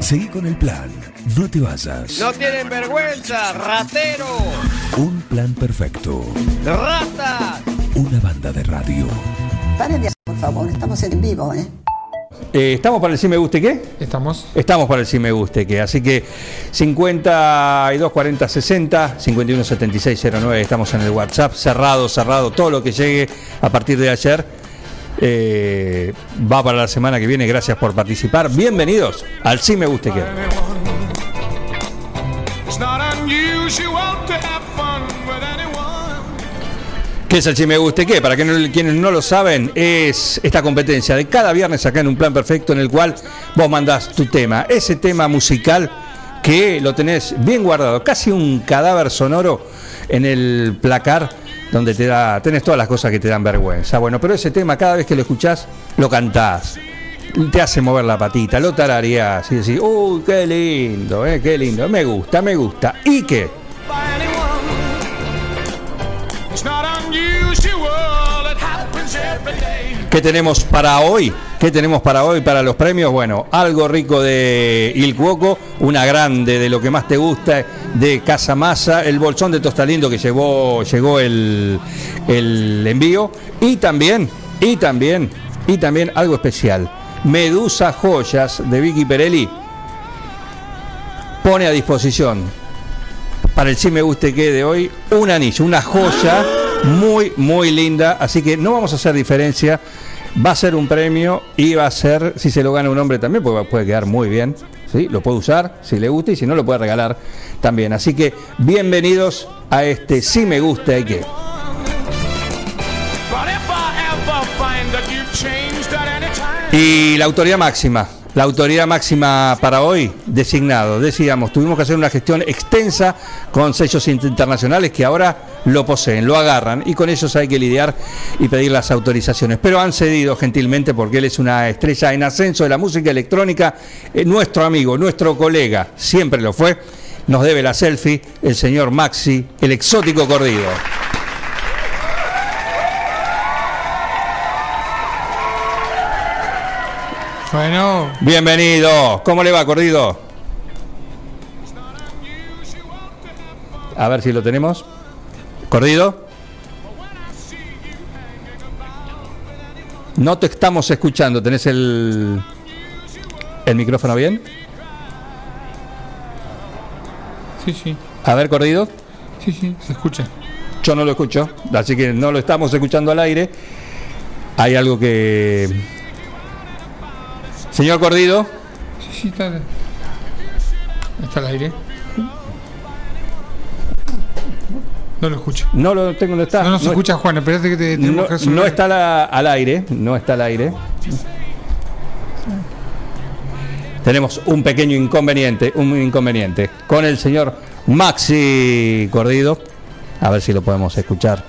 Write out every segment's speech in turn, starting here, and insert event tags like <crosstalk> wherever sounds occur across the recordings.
Seguí con el plan. No te vayas. No tienen vergüenza, ratero. Un plan perfecto. Rata. Una banda de radio. Paren de hacer, por favor, estamos en vivo, ¿eh? Eh, ¿Estamos para el sí me guste qué? Estamos. Estamos para el sí me guste qué. Así que 52 40 60, 51 76 09, estamos en el WhatsApp. Cerrado, cerrado. Todo lo que llegue a partir de ayer eh, va para la semana que viene. Gracias por participar. Bienvenidos al sí me guste anyone. ¿Qué es el Si Me Guste Qué? Para que no- quienes no lo saben, es esta competencia de cada viernes acá en un plan perfecto en el cual vos mandás tu tema, ese tema musical que lo tenés bien guardado, casi un cadáver sonoro en el placar donde te da, tenés todas las cosas que te dan vergüenza. Bueno, pero ese tema cada vez que lo escuchás, lo cantás. Te hace mover la patita, lo tarareás y decís, uy, qué lindo, eh, qué lindo, me gusta, me gusta. ¿Y qué? ¿Qué tenemos para hoy? ¿Qué tenemos para hoy para los premios? Bueno, algo rico de Il Cuoco, una grande de lo que más te gusta de Casa Masa, el bolsón de Tostalindo que llegó, llegó el, el envío y también, y también, y también algo especial. Medusa Joyas de Vicky Perelli pone a disposición para el sí me guste que de hoy un anillo, una joya muy, muy linda. Así que no vamos a hacer diferencia. Va a ser un premio y va a ser, si se lo gana un hombre también, pues puede quedar muy bien. ¿sí? Lo puede usar si le gusta y si no lo puede regalar también. Así que bienvenidos a este sí me gusta y que. Y la autoridad máxima, la autoridad máxima para hoy, designado. Decíamos, tuvimos que hacer una gestión extensa con sellos internacionales que ahora lo poseen, lo agarran y con ellos hay que lidiar y pedir las autorizaciones. Pero han cedido gentilmente porque él es una estrella en ascenso de la música electrónica, eh, nuestro amigo, nuestro colega, siempre lo fue. Nos debe la selfie el señor Maxi, el exótico Cordido. Bueno, Bienvenido. ¿Cómo le va, Cordido? A ver si lo tenemos. Cordido. No te estamos escuchando. ¿Tenés el, el micrófono bien? sí, sí. A ver, Cordido. Sí, sí, se escucha. Yo no lo escucho, así que no lo estamos escuchando al aire. Hay algo que... Señor Cordido. Sí, sí, está. Está al aire. No lo escucho. No lo tengo, no está. No nos no- escucha Juan, espérate que te No, que no está la- al aire, no está al aire. Tenemos un pequeño inconveniente, un inconveniente con el señor Maxi Cordido. A ver si lo podemos escuchar.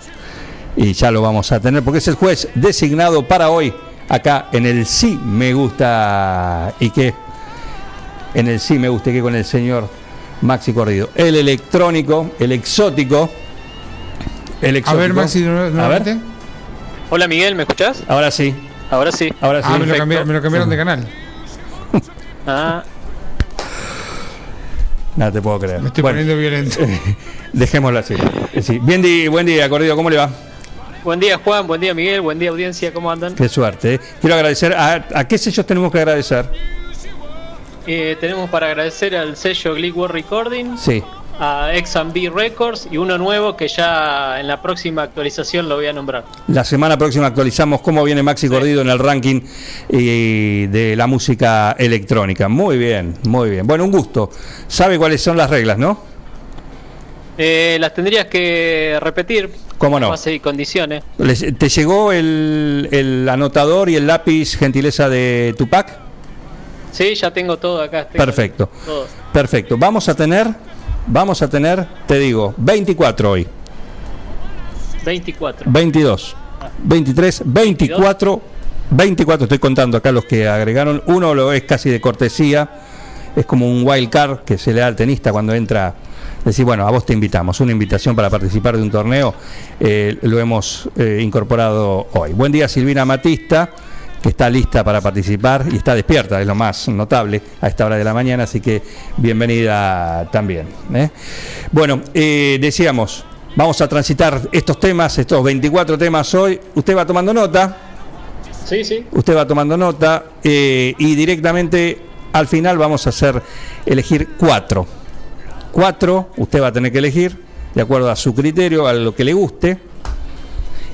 Y ya lo vamos a tener, porque es el juez designado para hoy, acá en el sí me gusta y qué. En el sí me gusta y qué con el señor Maxi Cordido. El electrónico, el exótico. El A exótico. ver, Maxi, A ver. nuevamente. Hola Miguel, ¿me escuchás? Ahora sí, Ahora sí. ahora sí. Ah, me lo, cambiaron, me lo cambiaron de canal. Ah, No te puedo creer. Me estoy Bueno, poniendo violento. <laughs> dejémoslo así. Sí. Bien buen día, Cordido, ¿cómo le va? Buen día Juan, buen día Miguel, buen día audiencia, ¿cómo andan? Qué suerte. ¿eh? Quiero agradecer. A, ¿A qué sellos tenemos que agradecer? Eh, tenemos para agradecer al sello Glee World Recording, Sí. a X&B Records y uno nuevo que ya en la próxima actualización lo voy a nombrar. La semana próxima actualizamos cómo viene Maxi Cordido en el ranking eh, de la música electrónica. Muy bien, muy bien. Bueno, un gusto. ¿Sabe cuáles son las reglas, no? Eh, las tendrías que repetir, ¿Cómo no? base y condiciones. Les- ¿Te llegó el, el anotador y el lápiz gentileza de Tupac? Sí, ya tengo todo acá. tengo Perfecto. todo. Perfecto. Vamos a tener, vamos a tener, te digo, 24 hoy. 24. 22, 23, 24, 24 estoy contando acá los que agregaron. Uno lo es casi de cortesía, es como un wild card que se le da al tenista cuando entra. Decir, bueno, a vos te invitamos, una invitación para participar de un torneo, eh, lo hemos eh, incorporado hoy. Buen día Silvina Matista, que está lista para participar y está despierta, es lo más notable a esta hora de la mañana, así que bienvenida también. ¿eh? Bueno, eh, decíamos, vamos a transitar estos temas, estos 24 temas hoy. Usted va tomando nota, Sí, sí. usted va tomando nota eh, y directamente al final vamos a hacer elegir cuatro. Cuatro, usted va a tener que elegir de acuerdo a su criterio, a lo que le guste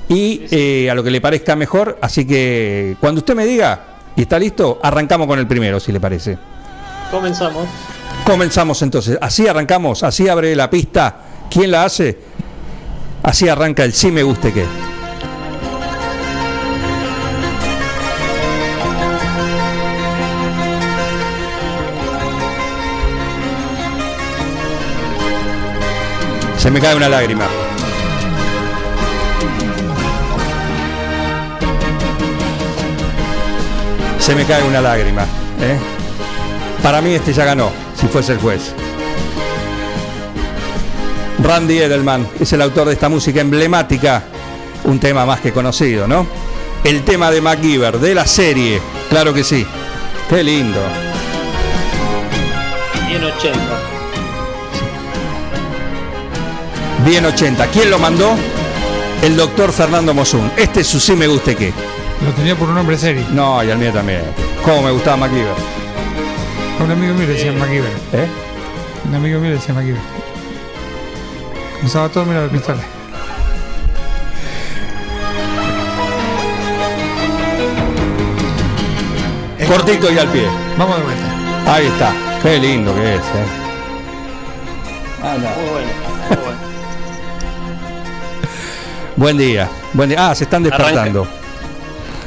y eh, a lo que le parezca mejor. Así que cuando usted me diga y está listo, arrancamos con el primero, si le parece. Comenzamos. Comenzamos entonces. Así arrancamos, así abre la pista. ¿Quién la hace? Así arranca el sí me guste que. Se me cae una lágrima. Se me cae una lágrima. ¿eh? Para mí este ya ganó, si fuese el juez. Randy Edelman es el autor de esta música emblemática, un tema más que conocido, ¿no? El tema de MacGyver, de la serie, claro que sí. Qué lindo. Bien 80. Bien 80. ¿Quién lo mandó? El doctor Fernando Mosun. Este es su sí me guste qué. Lo tenía por un nombre serio. No, y al mío también. ¿Cómo me gustaba MacGyver? A un amigo mío le decían MacGyver. ¿Eh? Un amigo mío le decía MacGyver. Usaba todo mira de pistola. Es Cortito y al pie. Vamos de vuelta. Ahí está. Qué lindo que es, ¿eh? Muy bueno. Muy bueno. Buen día. Buen día. Ah, se están despertando.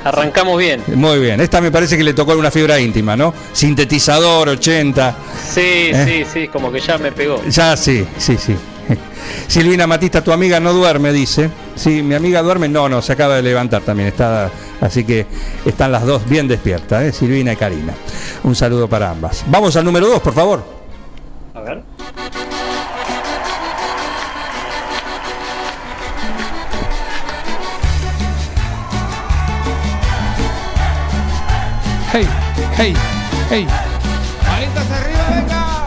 Arrancamos bien. Muy bien. Esta me parece que le tocó una fibra íntima, ¿no? Sintetizador 80. Sí, ¿Eh? sí, sí, como que ya me pegó. Ya sí, sí, sí. Silvina Matista, tu amiga no duerme, dice. Sí, mi amiga duerme, no, no, se acaba de levantar también, está, así que están las dos bien despiertas, ¿eh? Silvina y Karina. Un saludo para ambas. Vamos al número dos, por favor. A ver. Hey, hey. Manitas arriba, venga.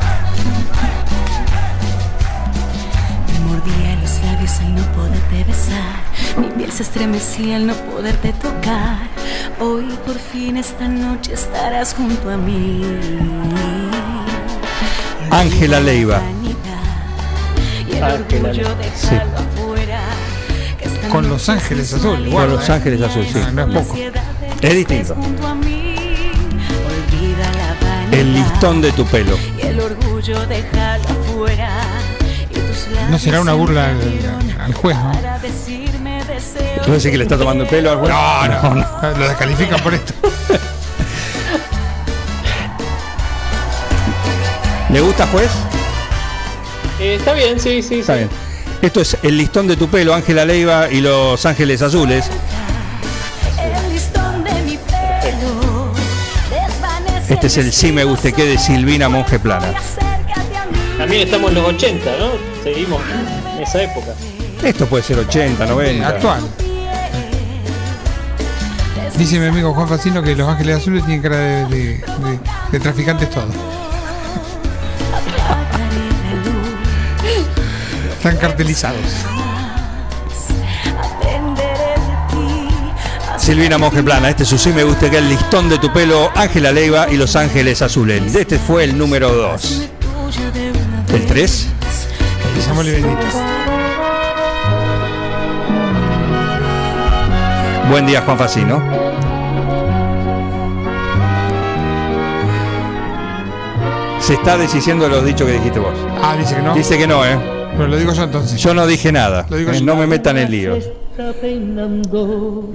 Me mordía los labios al no poderte besar. Mi piel se estremecía al no poderte tocar. Hoy por fin esta noche estarás junto a mí. Ángela Leiva. Ángela Leiva. esta Con Los Ángeles guarda, Con Los. Ángeles Azules, sí. No es poco. Es distinto. De tu pelo. Y el orgullo déjalo afuera. Y tus No será una burla al- juez, ¿no? para decirme deseo ¿No decir que le está tomando el pelo al juez? No, no, no. Lo descalifican por esto. <laughs> ¿Le gusta, juez? Eh, está bien, sí, sí, Está sí. bien. Esto es el listón de tu pelo, Ángela Leiva y Los Ángeles Azules. Este es el sí me guste que de Silvina Monje Plana. También estamos en los 80, ¿no? Seguimos en esa época. Esto puede ser 80, 90. Actual. Dice mi amigo Juan Facino que Los Ángeles Azules tienen cara de, de- de- de traficantes todos. Están cartelizados. Silvina Monje Plana, este es su sí me gusta que el listón de tu pelo, Ángela Leiva y Los Ángeles Azules. Este fue el número 2. Tuyo de una ¿El vez. 3? Y Samuel y Benito. Buen día, Juan Facino. Se está deshiciendo de los dichos que dijiste vos. Ah, dice que no. Dice que no, ¿eh? Pero lo digo yo entonces. Yo no dije nada. Lo digo Eh, yo. No me metan en lío. Está peinando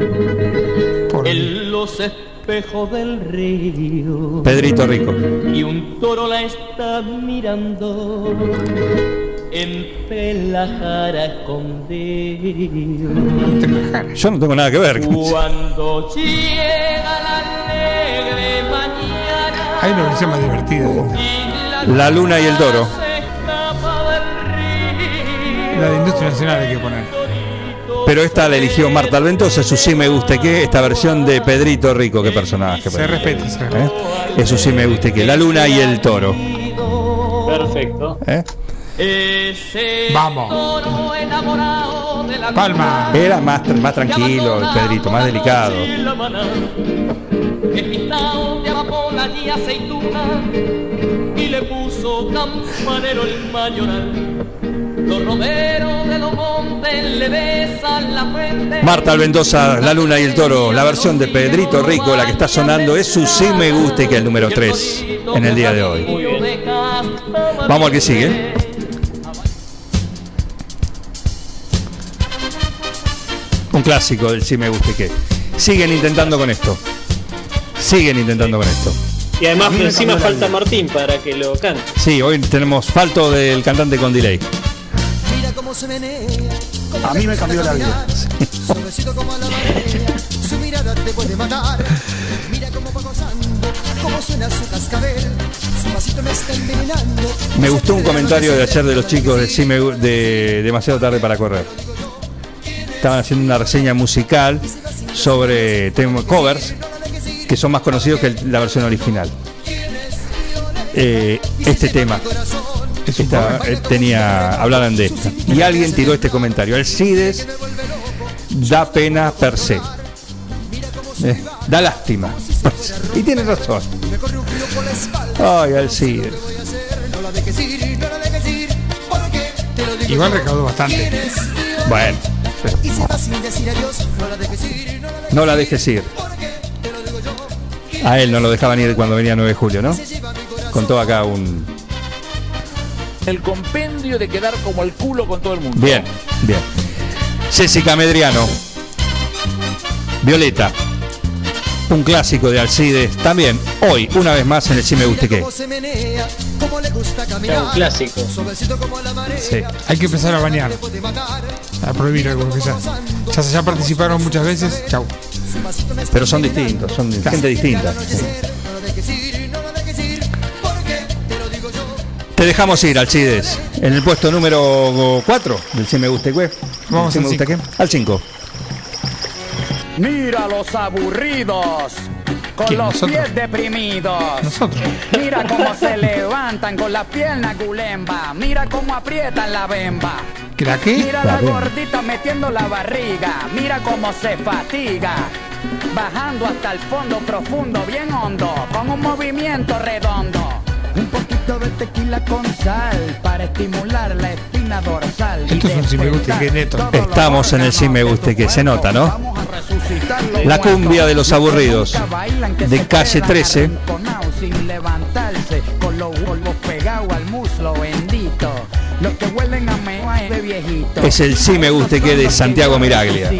Por- en los espejos del río Pedrito Rico. y un toro la está mirando en Pelajara escondido. Yo no tengo nada que ver. Cuando llega la alegre mañana Hay una versión más divertida. y La luna y el toro. La de Industria Nacional hay que poner. Pero esta la eligió Marta Alventosa, su sí me guste que, esta versión de Pedrito Rico, qué personaje. Se respeta, se respeta. ¿Eh? Eso sí me guste que, la luna y el toro. Perfecto. ¿eh? Vamos. Palma. Era más, más tranquilo, el Pedrito, más delicado. Y le puso el mayoral. Los romeros de los montes le besan la frente. Marta Alvendosa, La Luna y el Toro, la versión de Pedrito Rico, la que está sonando, es su sí me guste que es el número 3 en el día de hoy. Vamos al que sigue. Un clásico del sí me guste que. Siguen intentando con esto. Siguen intentando con esto. Y además encima falta Martín para que lo cante. Sí, hoy tenemos falto del cantante con delay. A mí me cambió la vida. Me gustó un comentario de ayer de los chicos de, sí me gu- de Demasiado Tarde para Correr. Estaban haciendo una reseña musical sobre tem- covers que son más conocidos que la versión original. Eh, este tema esta- eh, tenía hablaban de esto. Y alguien tiró este comentario. Alcides da pena per se. Eh, da lástima y tiene razón. Ay lo digo Igual recaudó bastante. Bueno no. la dejes ir a él no lo dejaban ir cuando venía 9 de julio ¿no? contó acá un El compendio de quedar como el culo con todo el mundo. Bien, bien. Jessica Medriano. Violeta. Un clásico de Alcides. También hoy, una vez más en el Sí Me Guste Qué. cómo se menea. Cómo le gusta caminar. un clásico. Sí. Hay que empezar a bañar. A prohibir algunos que ya. Ya, ya participaron muchas veces. Chau. Pero son distintos, son gente distinta. Te dejamos ir, Alcides. En el puesto número 4 del Sí Me Guste Qué. Vamos ¿Sí al Me Guste cinco. Qué? Al 5. Mira los aburridos. Con ¿Quién? los ¿Nosotros? pies deprimidos. Nosotros. Mira cómo se levantan con la pierna gulemba. Mira cómo aprietan la bemba. ¿Que la qué? Mira La la gordita metiendo la barriga. Mira cómo se fatiga. Bajando hasta el fondo profundo, bien hondo. Con un movimiento redondo. Un poquito de tequila con sal para estimular la espina dorsal. y Esto es un sí me guste despertar que neto. Estamos en el sí me tu que se nota, ¿no? La cumbia de los aburridos. De calle quedan 13. arrinconados Sin levantarse, con los polvos pegados al muslo bendito. Los que huelen a mea de viejito. Es el sí me guste que de Santiago Miraglia.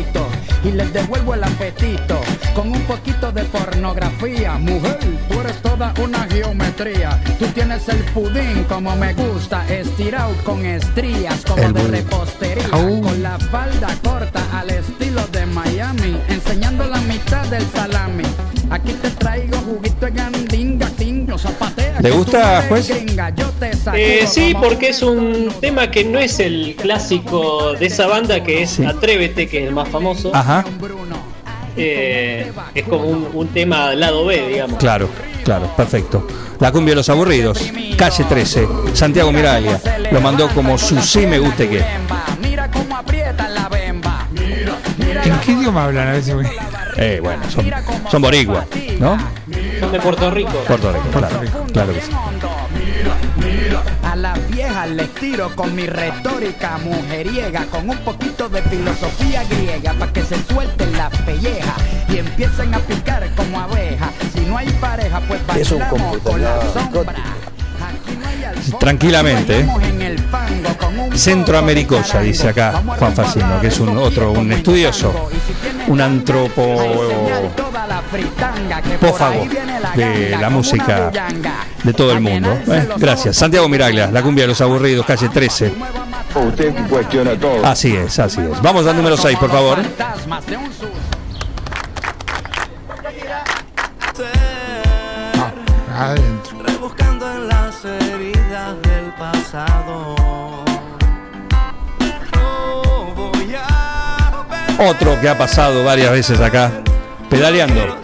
Y les devuelvo el apetito con un poquito de pornografía. Mujer, tú eres toda una geometría. Tú tienes el pudín como me gusta, estirado con estrías como El de budín. repostería. Con la falda corta al estilo de Miami, enseñando la mitad del salami. Aquí te traigo juguito de gandinga, tingo, zapatea. ¿Le gusta, juez? gringa, yo te sacudo Eh, sí, porque es un tema que no es el clásico de esa banda que es Sí. Atrévete, que es el más famoso. Ajá. Eh, es como un, un tema lado B, digamos. Claro, claro, perfecto. La cumbia de los aburridos. Calle 13. Santiago Miraglia. Lo mandó como su sí me guste que. Mira cómo aprietan la bemba. ¿En qué idioma hablan a veces? Eh, bueno, son, son boricua, ¿no? Son de Puerto Rico. Puerto Rico, claro. Claro que sí. A las viejas les tiro con mi retórica mujeriega, con un poquito de filosofía griega, para que se suelten las pellejas y empiecen a picar como abejas. Si no hay pareja, pues bailamos con la sombra. Aquí no hay alfombra, Tranquilamente, ¿eh? Centroamericosa, dice acá. Juan Facino, que es un otro, un estudioso, un antropófago de la música de todo el mundo. Eh, gracias. Santiago Miraglia, la cumbia de los aburridos, calle 13. Usted cuestiona todo. Así es, así es. Vamos al número 6, por favor. Fantasmas de un susto. Adentro. Rebuscando en las heridas del pasado. No voy a Otro que ha pasado varias veces acá, pedaleando.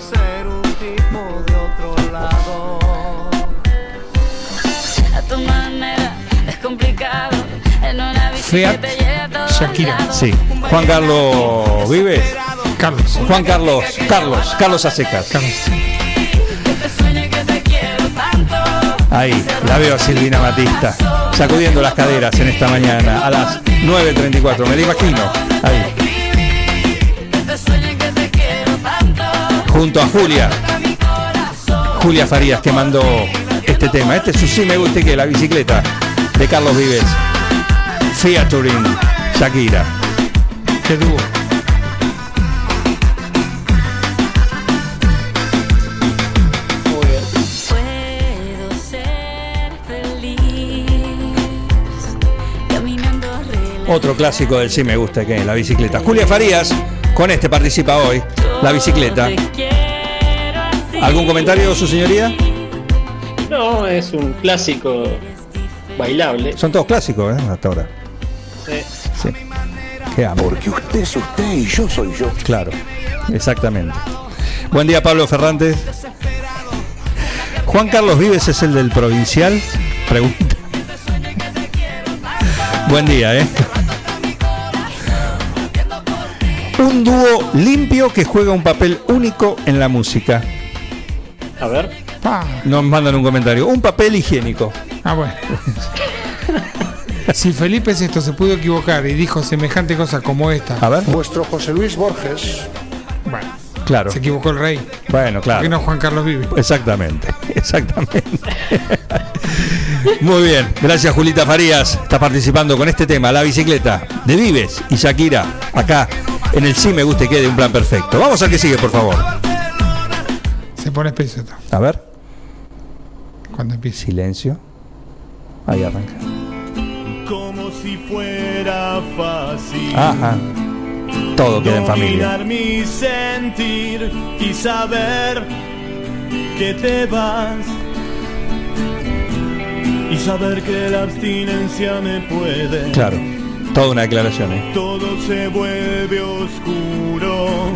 Fiat, Shakira. Sí, Juan Carlos Vives. Carlos. Juan Carlos, Carlos, Carlos Acecas. Carlos. Ahí, la veo a Silvina Batista, sacudiendo las caderas en esta mañana a las 9.34, me la imagino. Ahí, junto a Julia. Julia Farías que mandó este tema. Este es su sí me gusta que la bicicleta de Carlos Vives. Fiat Turín, Shakira. Qué dúo. Otro clásico del sí me gusta que es la bicicleta. Julia Farías, con este participa hoy, la bicicleta. ¿Algún comentario, su señoría? No, es un clásico bailable. Son todos clásicos, ¿eh? Hasta ahora. Sí. Sí. Qué amo. Porque usted es usted y yo soy yo. Claro, exactamente. Buen día, Pablo Ferrantes. Juan Carlos Vives es el del provincial. Pregunta. Buen día, ¿eh? Un dúo limpio que juega un papel único en la música. A ver. Pa. Nos mandan un comentario. Un papel higiénico. Ah, bueno. Si Felipe esto se pudo equivocar y dijo semejante cosa como esta, A ver. Vuestro José Luis Borges bueno, Claro. se equivocó el rey. Bueno, ¿Por qué claro. no Juan Carlos Vive? Exactamente, <laughs> exactamente. Muy bien, gracias Julita Farías. Está participando con este tema, la bicicleta de Vives y Shakira, acá en el Sí Me Guste Que de un plan perfecto. Vamos al que sigue, por favor. Se pone espeso esto A ver, cuando empieza. silencio. Ahí arranca. Como si fuera fácil. Ajá. Todo queda en familia. Mi sentir y saber que te vas. Y saber que la abstinencia me puede. Claro, toda una declaración. ¿eh? Todo se vuelve oscuro.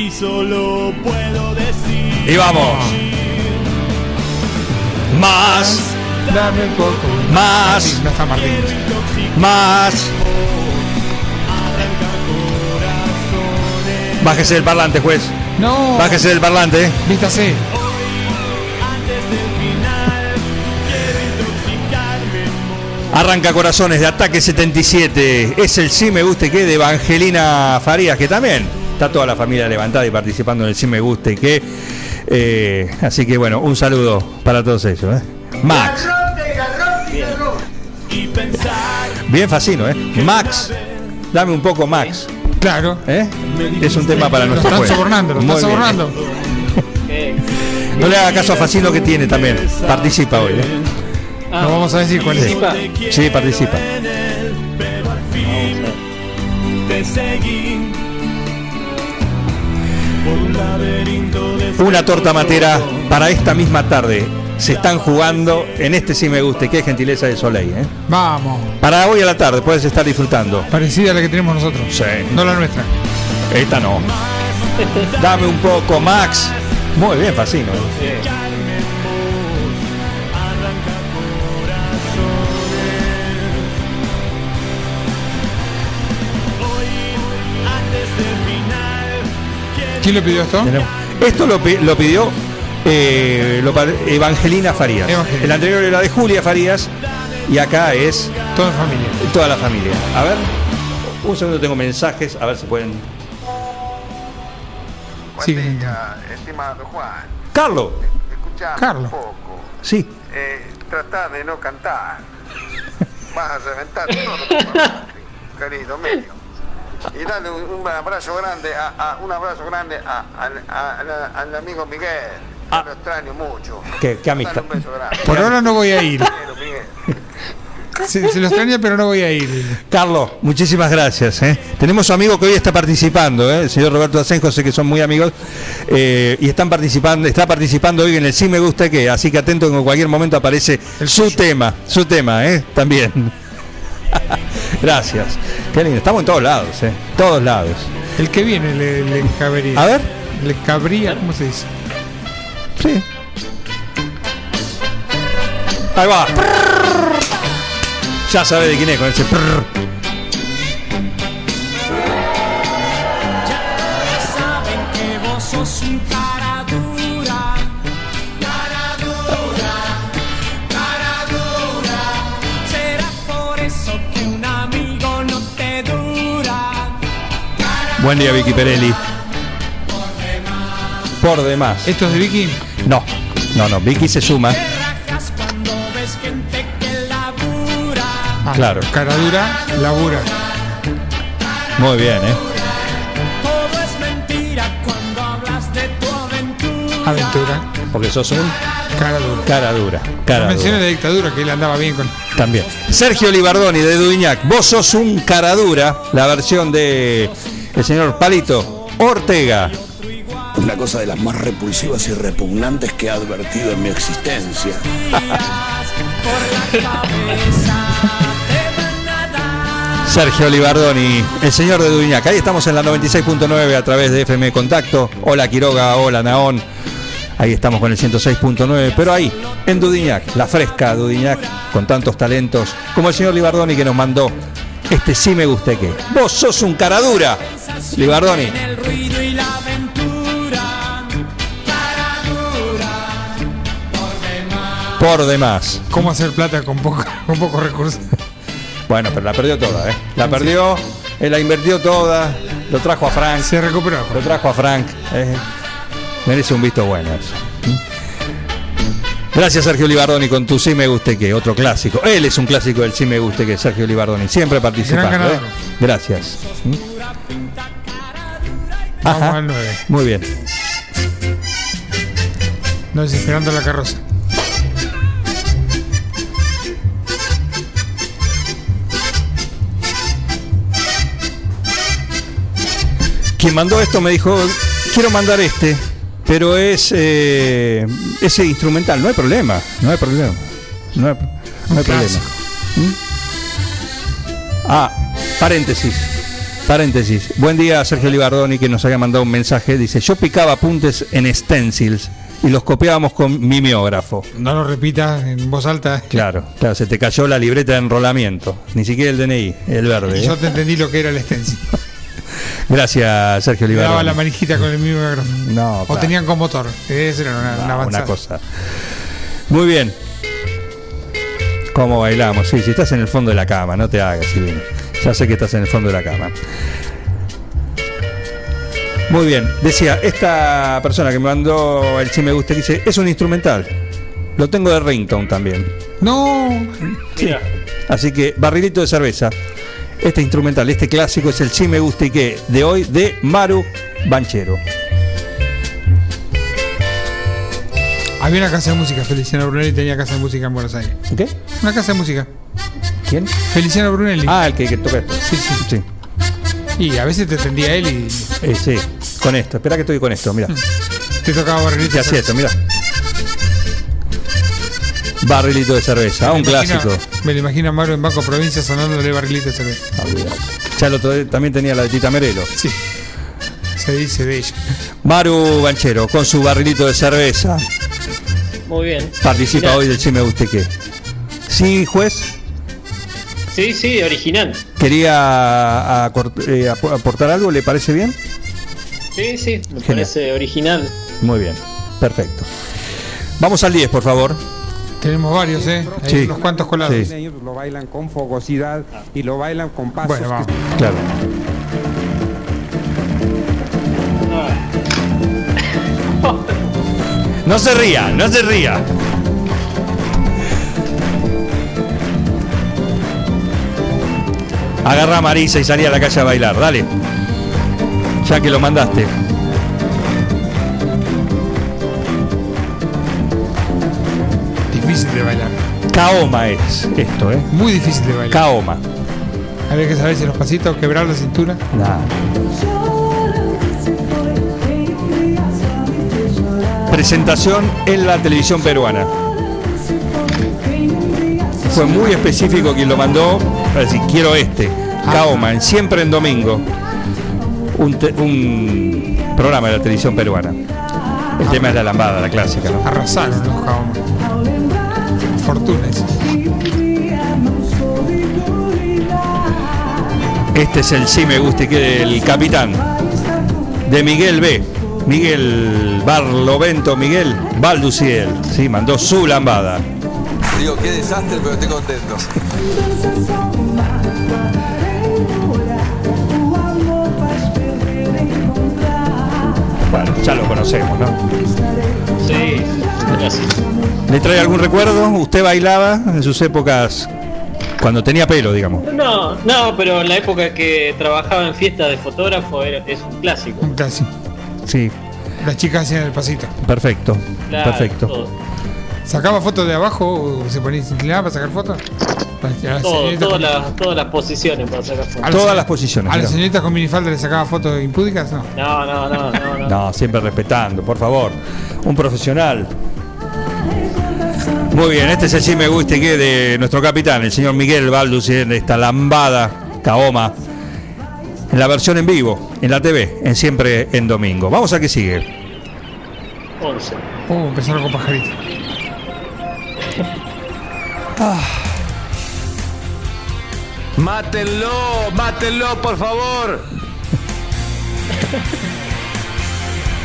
Y solo puedo decir. Y vamos. Más, Dame un poco. más, No está Martín. más. Bájese del parlante, juez. No. Bájese del parlante. ¿eh? Vístase. Arranca Corazones de Ataque 77. Es el Sí Me Guste Que de Evangelina Farías, que también está toda la familia levantada y participando en el Sí Me Guste Que. Eh, así que bueno, un saludo para todos ellos. ¿eh? Max. Bien Facino, ¿eh? Max. Dame un poco Max. Claro. ¿eh? Es un tema para nuestro están sobornando, lo están sobornando. No le haga caso a Facino que tiene también. Participa hoy. ¿eh? ah, No vamos a decir cuál es. participa. Sí, participa. Te seguí Una torta matera para esta misma tarde. Se están jugando en este sí me guste, qué gentileza de Soleil. ¿eh? Vamos. Para hoy a la tarde puedes estar disfrutando. Parecida a la que tenemos nosotros. Sí. No la nuestra. Esta no. Dame un poco, Max. Muy bien, Facino. ¿eh? ¿Quién le pidió esto? Tenemos- Esto lo, pi- lo pidió eh, lo Evangelina Farías. Evangelina. El anterior era de Julia Farías y acá es Todo en familia. toda la familia. A ver, un segundo tengo mensajes, a ver si pueden. Sí. estimado Juan. Carlos, Escuchame Carlos. un poco. sí. Eh, tratá de no cantar. <laughs> Vas a reventar todo, <laughs> querido mío. Y dale un, un abrazo grande, a, a- un abrazo grande a- al- a- a- al amigo Miguel. Ah. Lo extraño mucho. Qué- qué amistad. Dale un beso grande. Por ahora no voy a ir. Se, se lo extraña, pero no voy a ir. Carlos, muchísimas gracias. ¿eh? Tenemos un amigo que hoy está participando, ¿eh? el señor Roberto Asenjo, sé que son muy amigos, eh, y están participando, está participando hoy en el Sí Me Gusta Que, así que atento que en cualquier momento aparece su tema, su tema, ¿eh? también. <laughs> gracias. Qué lindo. Estamos en todos lados, ¿eh? Todos lados. El que viene le, le cabría. A ver. Le cabría, ¿cómo se dice? Sí. Ahí va. Ya sabe de quién es con ese. Buen día, Vicky Perelli. Por demás. ¿Esto es de Vicky? No, no, no. Vicky se suma. Ah, Claro. Cara dura, labura. Muy bien, ¿eh? Todo es mentira cuando hablas de tu aventura. Aventura. Porque sos un Cara dura. cara dura. Cara Mencioné dura. de dictadura que él andaba bien con. También. Sergio Libardoni de Dudiñac. Vos sos un cara dura. La versión de el señor Palito Ortega. Una cosa de las más repulsivas y repugnantes que he advertido en mi existencia. <laughs> Sergio Libardoni, el señor de Dudiñac. Ahí estamos en la 96.9 a través de FM Contacto. Hola Quiroga, hola Naón. Ahí estamos con el 106.9, pero ahí, en Dudiñac, la fresca Dudiñac, con tantos talentos, como el señor Libardoni que nos mandó este sí me guste que. Vos sos un cara dura, Libardoni. El ruido y la aventura. Cara dura. Por demás. ¿Cómo hacer plata con, poco, <laughs> con pocos recursos? Bueno, pero la perdió toda, ¿eh? La perdió, él la invirtió toda, lo trajo a Frank. Se recuperó. Lo trajo a Frank. eh. Merece un visto bueno eso. Gracias Sergio Libardoni con tu Sí me guste que, otro clásico. Él es un clásico del Sí me guste que, Sergio Libardoni. Siempre participando. ¿eh? Gracias. Vamos Ajá. al 9. Muy bien. No desesperando la carroza. Quien mandó esto me dijo, quiero mandar este, pero es eh, ese instrumental. No hay problema, no hay problema. No hay, no hay problema. ¿Mm? Ah, paréntesis. Paréntesis. Buen día Sergio Libardoni que nos haya mandado un mensaje. Dice, yo picaba apuntes en stencils y los copiábamos con mimeógrafo. No lo repitas en voz alta. Claro, claro, se te cayó la libreta de enrolamiento. Ni siquiera el DNI, el verde. Y ¿eh? yo te entendí lo que era el stencil. <laughs> Gracias, Sergio Le daba la manijita con el micrófono. No, O claro. tenían con motor. Esa era una, una Ah, una cosa. Muy bien. ¿Cómo bailamos? Sí, si estás en el fondo de la cama, no te hagas, Silvina. Ya sé que estás en el fondo de la cama. Muy bien, decía, esta persona que me mandó el sí me gusta, dice, es un instrumental. Lo tengo de ringtone también. No. Sí. Así que, barrilito de cerveza. Este instrumental, este clásico es el sí me gusta y que de hoy de Maru Banchero. Había una casa de música. Feliciano Brunelli tenía casa de música en Buenos Aires. ¿Qué? Una casa de música. ¿Quién? Feliciano Brunelli. Ah, el que, que toca esto. Sí, sí. Sí. Y a veces te tendía él y Eh, sí, con esto. Espera que estoy con esto, mira. te tocaba barrilito. Ya esto, mira. Barrilito de cerveza, un Me lo imagino- clásico. Me lo imagino a Mauro en Banco Provincia sonándole barrilito de cerveza. Ya lo otro día también tenía la de Tita Merelo. Sí. Se dice de ella. Maru Banchero, con su barrilito de cerveza, Muy bien. participa Original. hoy del Sí Me Guste Qué. Sí, juez, Sí, sí, original. quería eh, ap- aportar algo, ¿le parece bien? Sí, sí, me Genial. parece original. Muy bien, perfecto. Vamos al 10, por favor. Tenemos varios, ¿eh? Hay Sí. unos cuantos colados. Sí. Ellos lo bailan con fogosidad y lo bailan con pasos. Bueno, vamos. que- Claro. No se ría, no se ría. Agarra a Marisa y salí a la calle a bailar, dale. Ya que lo mandaste. Difícil de bailar. Kaoma es esto, ¿eh? Muy difícil de bailar. Kaoma. Había que saberse los pasitos, quebrar la cintura. Nah. Presentación en la televisión peruana. Fue muy específico quien lo mandó. Para decir, quiero este. Kaoma, en Siempre en Domingo. Un, te- un programa de la televisión peruana. El tema es la lambada, la clásica, ¿no? Arrasaron los Kaoma. Fortunas. Este es el sí me gusta y que del capitán de Miguel B. Miguel Barlovento, Miguel Balduciel. Sí, mandó su lambada. Digo, qué desastre, pero estoy contento. Bueno, ya lo conocemos, ¿no? Sí, gracias. ¿Le trae algún recuerdo? ¿Usted bailaba en sus épocas cuando tenía pelo, digamos? No, no, pero en la época que trabajaba en fiestas de fotógrafo era, es un clásico. Un clásico. Sí, Las chicas hacían el pasito. perfecto. Claro, perfecto. Todo, ¿Sacaba fotos de abajo o se ponía se inclinaba para sacar fotos? Todo, todas, las, todas las posiciones para sacar fotos. Todas las posiciones, ¿A las señoritas con minifalda le sacaba fotos impúdicas? No. No, no, no, no, no. No, siempre respetando, por favor. Un profesional. Muy bien, este es el sí me gusta y que de nuestro capitán, el señor Miguel Baldus, en esta lambada, Kaoma, en la versión en vivo, en la TV, en siempre en domingo. Vamos a que sigue. 11. Uh, empezaron con pajarito. Mátenlo, mátenlo, por favor. <laughs>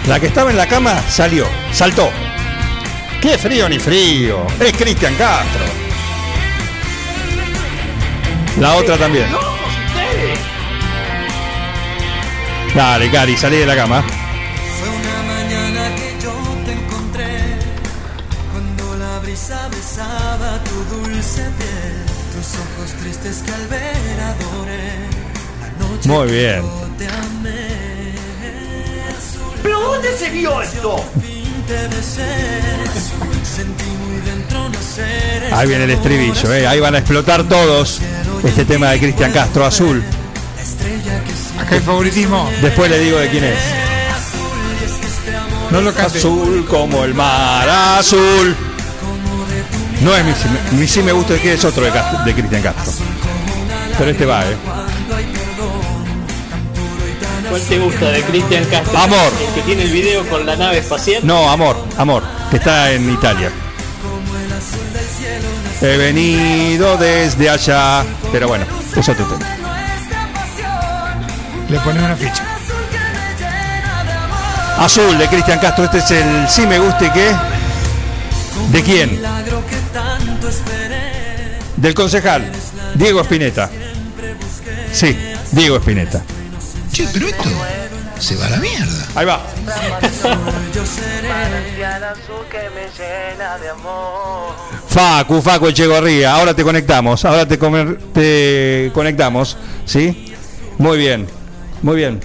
La que estaba en la cama salió, saltó. Qué frío ni frío. Es Cristian Castro. La otra también. Dale, Cari, salí de la cama. Ojos tristes que al ver adoré. La noche Muy que bien. yo te amé. ¿Pero dónde se vio esto? Ahí viene el estribillo, eh. ahí van a explotar todos este tema de Cristian Castro Azul. Acá hay favoritismo. Después le digo de quién es. es este No lo cante. Azul como el mar azul. No es mi, sí- mi sí me gusta que es otro de, Castro- de Cristian Castro. Pero este va, eh. ¿Cuál te gusta de Cristian Castro? Amor. El que tiene el video con la nave espacial. No, amor, amor, que está en Italia. He venido desde allá. Pero bueno, es otro tema. Le pones una ficha. Azul de Cristian Castro, este es el sí me gusta y qué. ¿De quién? que. Del concejal, Diego Espineta. Sí, Diego Espineta. Che, pero esto se va a la mierda. Ahí va. Facu, Facu Echegorría, ahora te conectamos, ahora te, comer- te conectamos, ¿sí? Muy bien, muy bien.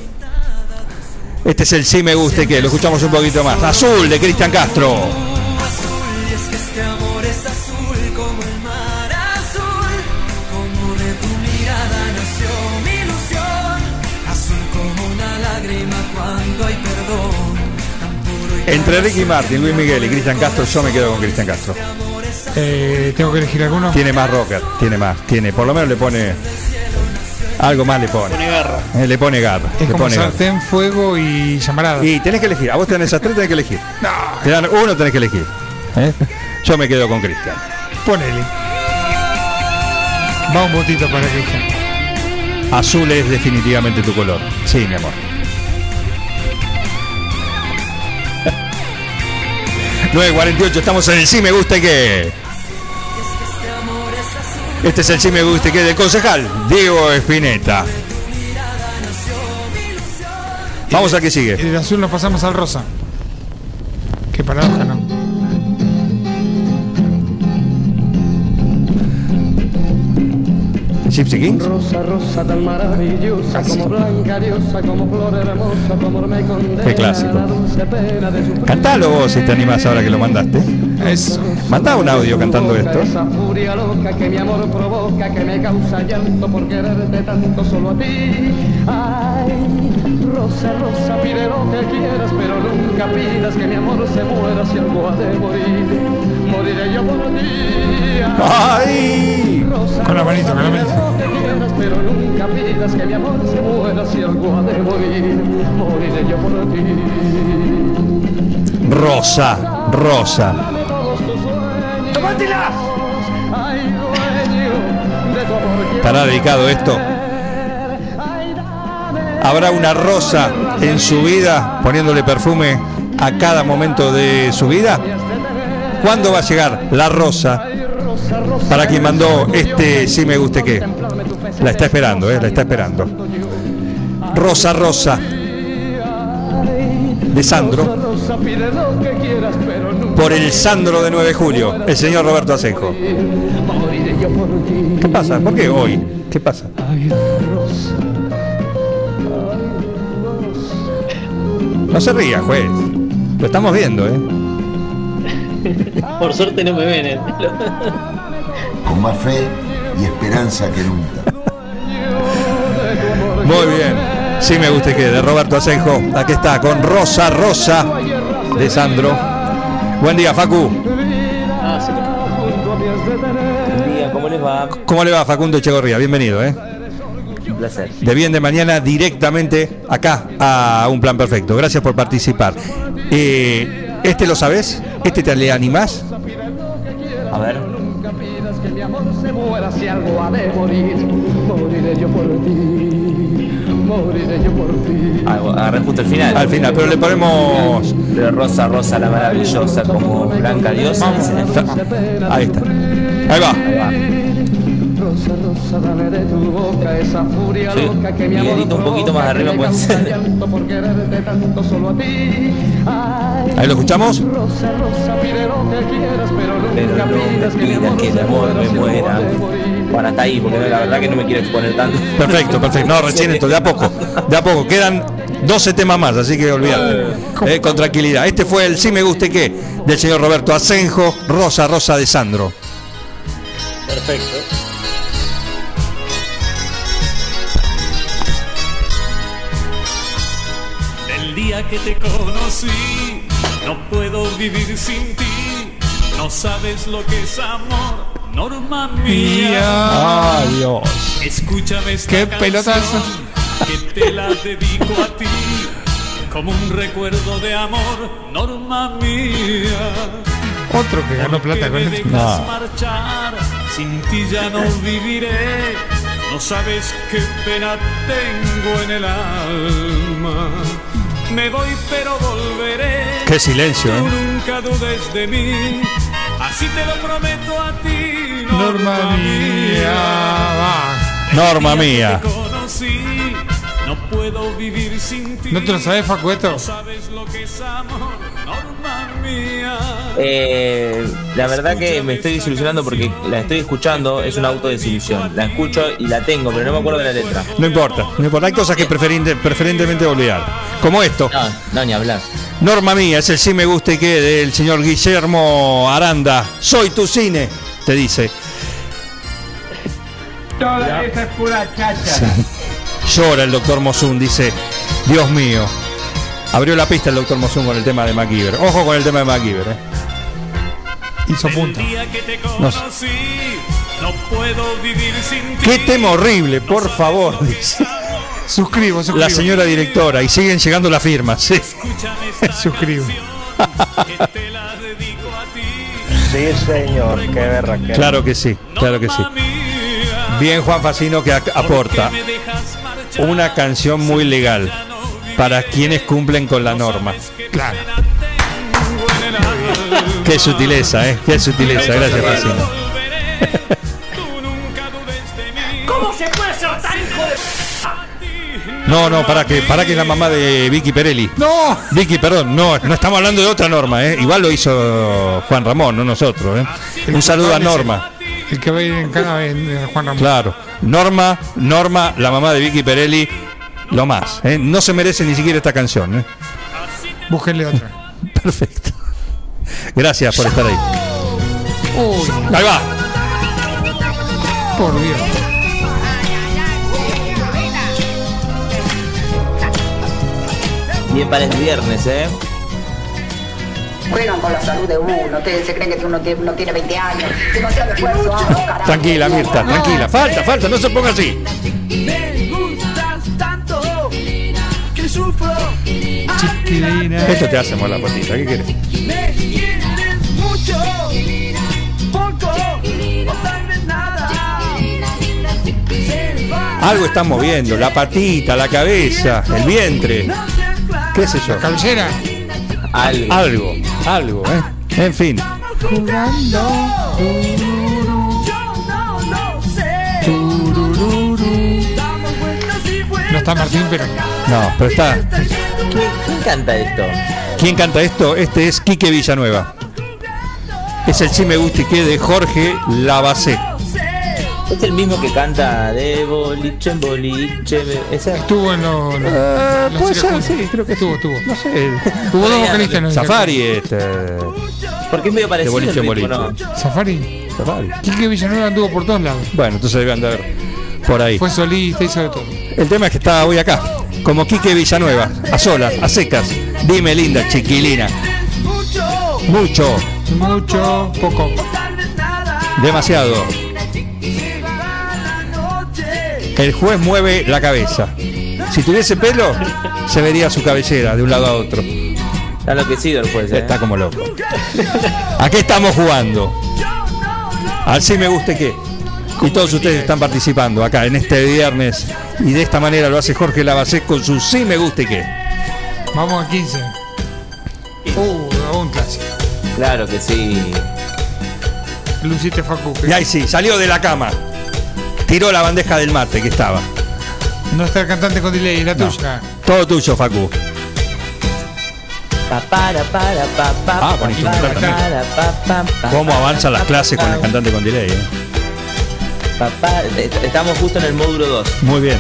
Este es el sí me gusta y que lo escuchamos un poquito más. Azul de Cristian Castro. Entre Ricky Martin, Luis Miguel y Cristian Castro, yo me quedo con Cristian Castro. Eh, Tengo que elegir alguno. Tiene más rocker, tiene más, tiene, por lo menos le pone algo más le pone. Pone garra. Eh, le pone garra, Es le como pone garra. sartén, fuego y llamarada. Y tenés que elegir, a vos tenés esas tres, tenés que elegir. No, Te dan uno, tenés que elegir. ¿eh? Yo me quedo con Cristian. ponele. Va un votito para Cristian. Azul es definitivamente tu color. Sí, mi amor. ...9.48, estamos en el Sí Me Gusta y que... Este es el Sí Me Gusta y que del concejal, Diego Espineta. Vamos a que Y sigue. del azul nos pasamos al rosa. Qué paradoja, Gypsy Kings. Rosa, rosa tan maravillosa, como blanca diosa, como flor hermosa, amor me condena Qué clásico. a la dulce pena de sufrir. Cantalo vos si te animas ahora que lo mandaste. Eso. Mandá un audio cantando esto. Esa furia loca que mi amor provoca, que me causa llanto por quererte tanto solo a ti. Ay, rosa, rosa, pide lo que quieras, pero nunca pidas que mi amor se muera si algo ha de morir. Moriré yo por ti. ¡Ay! Rosa, Con la manito, con la manito. lo que quieras, pero nunca pidas que mi amor se muera si algo ha de morir, moriré yo por ti. Rosa, Rosa. Quiero ¿Estará dedicado esto? ¿Habrá una rosa en su vida poniéndole perfume a cada momento de su vida? ¿Cuándo va a llegar la rosa para quien mandó este sí me guste qué? La está esperando, ¿eh? La está esperando. Rosa Rosa de Sandro por el Sandro de 9 de julio, el señor Roberto ti. ¿Qué pasa? ¿Por qué hoy? ¿Qué pasa? No se ría, juez. Lo estamos viendo, ¿eh? <laughs> Por suerte no me ven. eh. Con más fe y esperanza que nunca. Muy bien. Sí me gusta que de Roberto Asenjo. Aquí está, con Rosa Rosa de Sandro. Buen día, Facu. Buen día, ¿cómo les va? ¿Cómo le va, Facundo Echegorría? Bienvenido, ¿eh? Placer. De bien de mañana directamente acá a Un Plan Perfecto. Gracias por participar. Eh, ¿Este lo sabes? ¿Este te le animás? A ver. De Agarré justo el final. Al final, pero le ponemos. Pero Rosa, Rosa, la maravillosa, como Blanca Diosa. Ahí está. Ahí va. Rosa, rosa, dame de tu boca esa furia Sí, loca que mi amor un poquito más arriba puede me ser. causa <laughs> llanto por quererte tanto solo a ti. Ay, Ahí lo escuchamos. Rosa, rosa, pide lo que quieras, pero nunca Pero no me pidas que mi que mi amor me muera. Bueno, hasta ahí, porque la verdad que no me quiero exponer tanto. Perfecto, perfecto. No, recién esto, de a poco. De a poco. Quedan 12 temas más, así que olvídate. Eh, con tranquilidad. Este fue el Sí me guste qué del señor Roberto Asenjo, Rosa Rosa de Sandro. Perfecto. El día que te conocí, no puedo vivir sin ti. No sabes lo que es amor, norma mía. Ay, Dios. Escúchame esta Qué. Que te la dedico a ti, como un recuerdo de amor, norma mía. Otro que ganó plata con me dejas marchar, sin ti ya no viviré. No sabes qué pena tengo en el alma. Me voy pero volveré. Qué silencio, Tú ¿eh? nunca dudes de mí. Así te lo prometo a ti. Norma mía. Va. Norma mía. Puedo vivir sin ti. ¿No te lo sabes, Facu, esto? No sabes lo que es amor. Norma mía. Eh, la verdad que me estoy desilusionando porque la estoy escuchando, es una autodesilusión. La escucho y la tengo, pero no me acuerdo de la letra. No importa, no importa. Hay cosas que preferente- preferentemente olvidar. Como esto. No, no, ni hablar. Norma mía, es el sí me guste que del señor Guillermo Aranda. Soy tu cine, te dice. Toda esa es pura chacha. Llora el doctor Mosun, dice, Dios mío. Abrió la pista el doctor Mosun con el tema de MacGyver. Ojo con el tema de MacGyver. ¿eh? Hizo te No sé. Qué tema horrible, por favor, dice Suscribo, suscribo. la señora directora. Y siguen llegando las firmas. Sí. <laughs> Suscribo. Sí, señor, qué Claro que sí, claro que sí. Bien Juan Facino que aporta una canción muy legal para quienes cumplen con la norma. Claro. Qué sutileza, ¿eh? Qué sutileza. Gracias Facino. ¿Cómo se puede ser tan hijo de No, no, para que, para que es la mamá de Vicky Perelli. No. Vicky, perdón, no, no estamos hablando de otra norma, ¿eh? Igual lo hizo Juan Ramón, no nosotros, ¿eh? Un saludo a Norma. El que va a ir en cana es es Juan Ramón. Claro. Norma, Norma, la mamá de Vicky Perelli, lo más. ¿eh? No se merece ni siquiera esta canción, ¿eh? Búsquenle otra. <laughs> Perfecto. Gracias por estar ahí. Uy, Ahí va. por Dios. Bien para el viernes, ¿eh? Juegan con la salud de uno. Ustedes se creen que uno tiene, uno tiene 20 años. Demasiado esfuerzo. carajo. Tranquila, Mirta, tranquila. Falta, falta, no se ponga así. sufro. Chiquilina. Esto te hace mover la patita, ¿qué quieres? Me quieres mucho, poco, o tal vez nada. Algo están moviendo, la patita, la cabeza, el vientre. ¿Qué sé yo? cabellera. Algo. Algo, algo, ¿eh? En fin. No está Martín, pero. No, pero está. ¿Quién canta esto? ¿Quién canta esto? Este es Quique Villanueva. Es el Sí Me Gusta y Que de Jorge Lavacé. Es el mismo que canta de boliche en boliche. ¿Ese? Estuvo en los. los- Eh, los puede ser, sí, creo que estuvo, estuvo. No sé. Hubo dos vocalistas en el Safari, este. Porque es medio De parecido. boliche en boliche. ¿no? Safari. Safari. Quique Villanueva anduvo por todos lados. Bueno, entonces debe andar por ahí. Fue solista, hizo de todo. El tema es que está hoy acá, como Quique Villanueva, a solas, a secas. Dime linda, chiquilina. Mucho, Mucho, poco. demasiado. El juez mueve la cabeza. Si tuviese pelo, se vería su cabellera de un lado a otro. Está enloquecido el juez. ¿eh? Está como loco. ¿A qué estamos jugando? Al sí me guste qué. Y todos ustedes están participando acá en este viernes. Y de esta manera lo hace Jorge Lavacé con su sí me guste qué. Vamos a 15. Uh, un clásico. Claro que sí. Lucite Facu. Y ahí sí, salió de la cama. Tiró la bandeja del mate que estaba. No está el cantante con delay, la No. tuya. Todo tuyo, Facu. Pa, para, para, pa, pa, Ah, con pa, instrumental también. ¿Cómo avanzan las clases con el cantante con delay? eh? pa, pa. Est- Estamos justo en el módulo 2. Muy bien.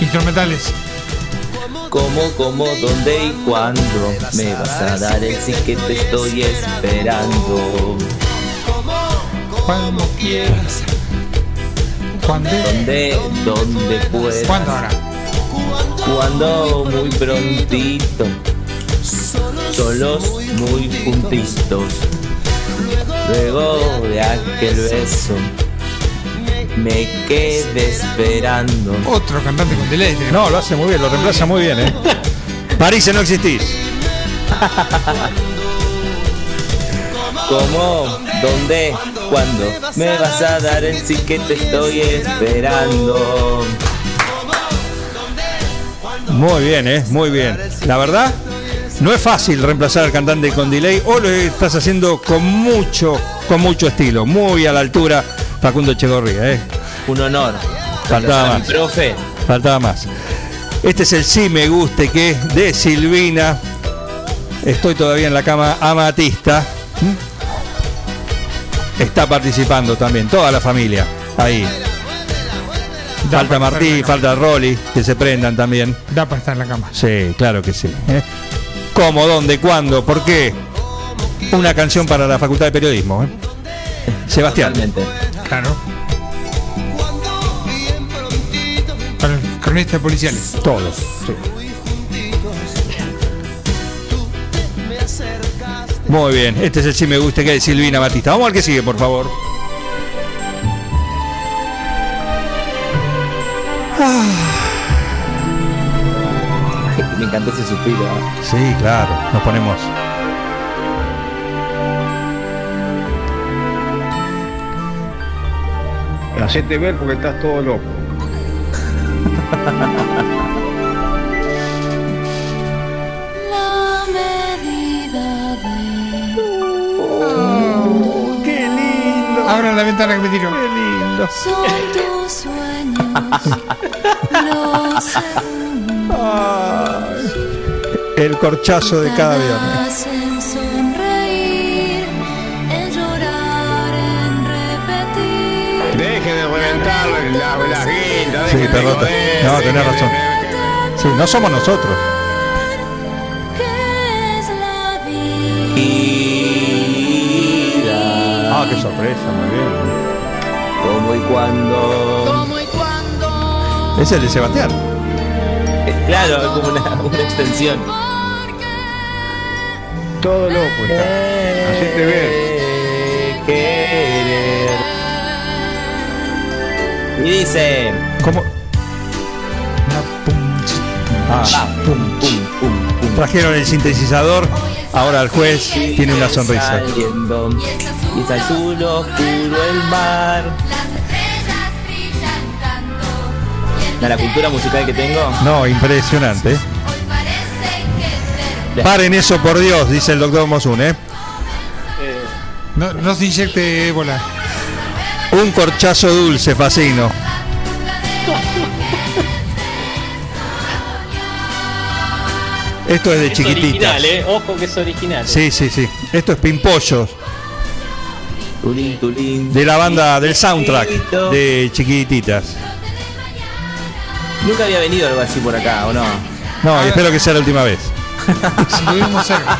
Instrumentales. ¿Cómo, cómo, dónde y cuándo me vas a dar el sí que te estoy esperando? Cuando quieras. ¿Cuándo? ¿Dónde, dónde puedes? ¿Cuándo ahora? Cuando muy prontito, solos muy juntitos. Luego de aquel beso, me quedé esperando. Otro cantante con delay. tenemos. No, lo hace muy bien, lo reemplaza muy bien, ¿eh? <laughs> París, no existís. ¿Cómo? ¿Dónde? ¿Cuándo? Me vas a dar el sí que te estoy esperando. Muy bien, ¿eh? Muy bien. La verdad, no es fácil reemplazar al cantante con delay o lo estás haciendo con mucho, con mucho estilo, muy a la altura Facundo Echegorría, ¿eh? Un honor. Faltaba más. profe. Faltaba más. Este es el sí me guste que es de Silvina. Estoy todavía en la cama amatista. ¿Mm? Está participando también toda la familia ahí. Falta Martí, falta Rolly, que se prendan también. Da para estar en la cama. Sí, claro que sí. ¿eh? ¿Cómo, dónde, cuándo, por qué? Una canción para la Facultad de Periodismo. ¿eh? Sebastián. Totalmente. Claro. Para el cronista de policiales. Todos. Muy bien, este es el sí me gusta que es de Silvina Batista. Vamos al que sigue, por favor. Me encantó ese suspiro. ¿eh? Sí, claro, nos ponemos. Hacete ver porque estás todo loco. <laughs> Abran la ventana que me tiro. ¡Qué lindo! son tus sueños. Los segundos El corchazo de cada viernes. hacen sonreír, en llorar, en repetir. Dejen de reventar la, la guinda. Sí, joder, No, tenés razón. Sí, no somos nosotros. Ah, qué sorpresa, bien. ¿Cómo y cuándo? ¿Cómo y cuándo? Es el de Sebastián. Eh, Claro, es como una, una extensión. Todo loco está. Hacete ver. Querer. Y dice. ¿Cómo? trajeron el sintetizador, ahora el juez tiene una sonrisa. Saliendo, y está azul oscuro el mar. La cultura musical que tengo? No, impresionante. Paren eso por Dios, dice el doctor Mosun, ¿eh? No, no se inyecte ébola. Un corchazo dulce, Facino. Esto es de Es chiquititas. original, eh. Ojo que es original. Sí, sí, sí. Esto es Pimpollos, Tulín, tulín. de la banda del soundtrack de chiquititas. Nunca había venido algo así por acá, ¿o no? No, y espero que sea la última vez. <laughs> Estuvimos cerca.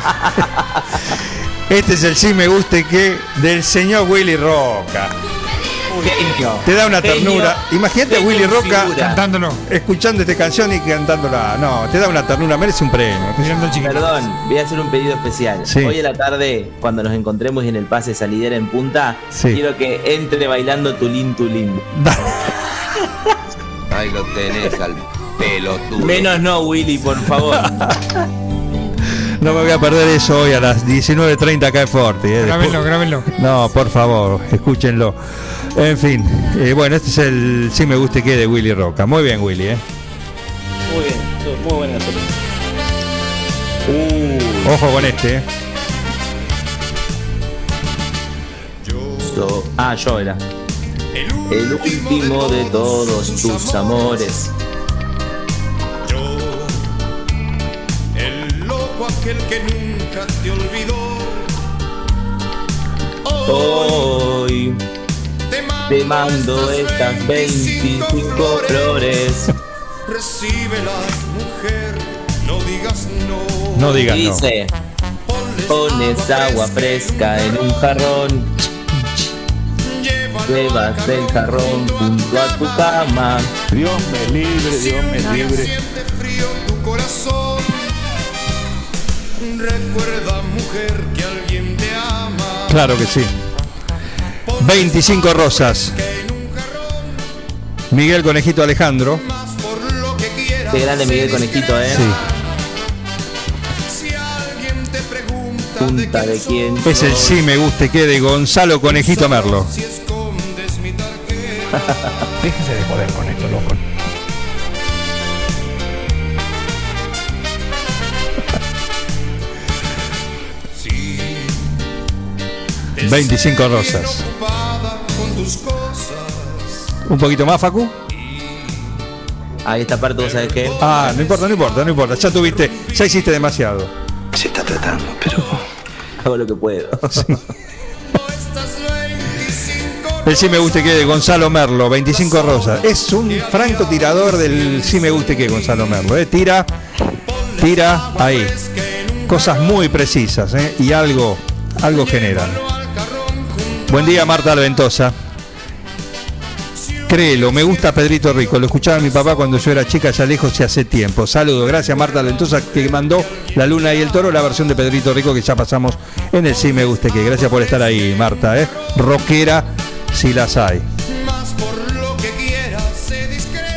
Este es el sí me guste que del señor Willy Roca. Genio. Te da una ternura. Imagínate a Willy Roca. Cantándolo. escuchando esta canción y cantándola. No, te da una ternura, merece un premio. Perdón, voy a hacer un pedido especial. Sí. Hoy a la tarde, cuando nos encontremos en el pase salidera en punta, Sí. quiero que entre bailando tulín tulín. <laughs> Ahí lo tenés al pelotudo. Menos no, Willy, por favor. <laughs> No me voy a perder eso hoy a las 19.30 acá en Forti. eh. Grábenlo. No, por favor, escúchenlo. En fin, eh, bueno, este es el sí me guste que de Willy Roca. Muy bien, Willy, ¿eh? Muy bien, muy buena. Uh, Ojo con este, ¿eh? yo- ah, yo era. El último de todos tus amores. El loco aquel que nunca te olvidó. Hoy te mando estas 25 flores. Recíbelas, mujer, no digas no. No digas no. Dice, pones agua fresca en un jarrón. Llevas el jarrón junto a tu cama. Dios me libre, Dios me libre. Siente frío tu corazón. Recuerda, mujer, que alguien te ama. Claro que sí. 25 rosas. Miguel Conejito Alejandro. Qué grande Miguel Conejito, eh. Sí. Punta de quién. Es el sí me guste que de Gonzalo Conejito Merlo. <laughs> Déjense de joder con esto, loco. 25 rosas. Un poquito más, Facu. Ahí esta parte, ¿vos sabés qué? Ah, no importa, no importa, no importa. Ya tuviste, ya hiciste demasiado. Se está tratando, pero. Hago lo que puedo. <laughs> El sí me guste que de Gonzalo Merlo, 25 rosas. Es un franco tirador del sí me guste que Gonzalo Merlo. ¿eh? Tira, tira ahí. Cosas muy precisas ¿eh? y algo, algo generan. Buen día, Marta Alventosa. Créelo, me gusta Pedrito Rico. Lo escuchaba mi papá cuando yo era chica, ya lejos y hace tiempo. Saludos, gracias Marta Alventosa que mandó La Luna y el Toro, la versión de Pedrito Rico que ya pasamos en el Sí Me Guste Que. Gracias por estar ahí, Marta. ¿eh? Rockera, si las hay.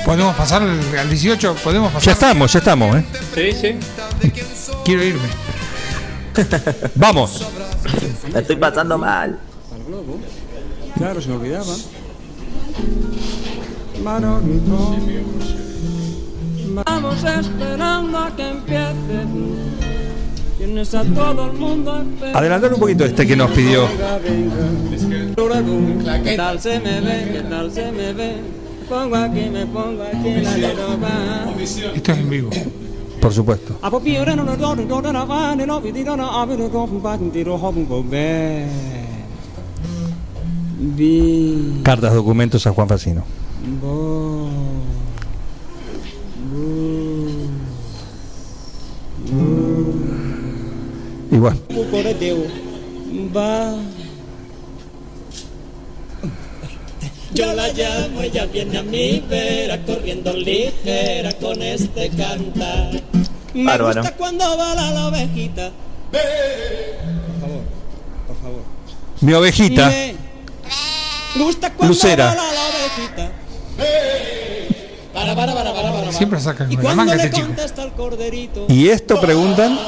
¿Podemos pasar al al 18? ¿Podemos pasar? Ya estamos, ya estamos. ¿eh? Sí, sí. Quiero irme. <laughs> Vamos. Estoy pasando mal. Claro, se me olvidaba. Vamos esperando a que empiece. Tienes a todo el mundo esperando. Adelantar un poquito este que nos pidió. ¿Qué tal se me ve? ¿Qué tal se me ve? Pongo aquí, me pongo aquí la leroba. Esto es en vivo. Por supuesto. A popire no no no coreteo. Va. Yo la llamo, ella viene a mi vera, corriendo ligera con este cantar. Me Bárbaro. gusta cuando bala la ovejita. Por favor, por favor. mi ovejita. Me gusta cuando Lucera. bala la ovejita. Siempre sacan con la manga este chico. ¿Y esto preguntan?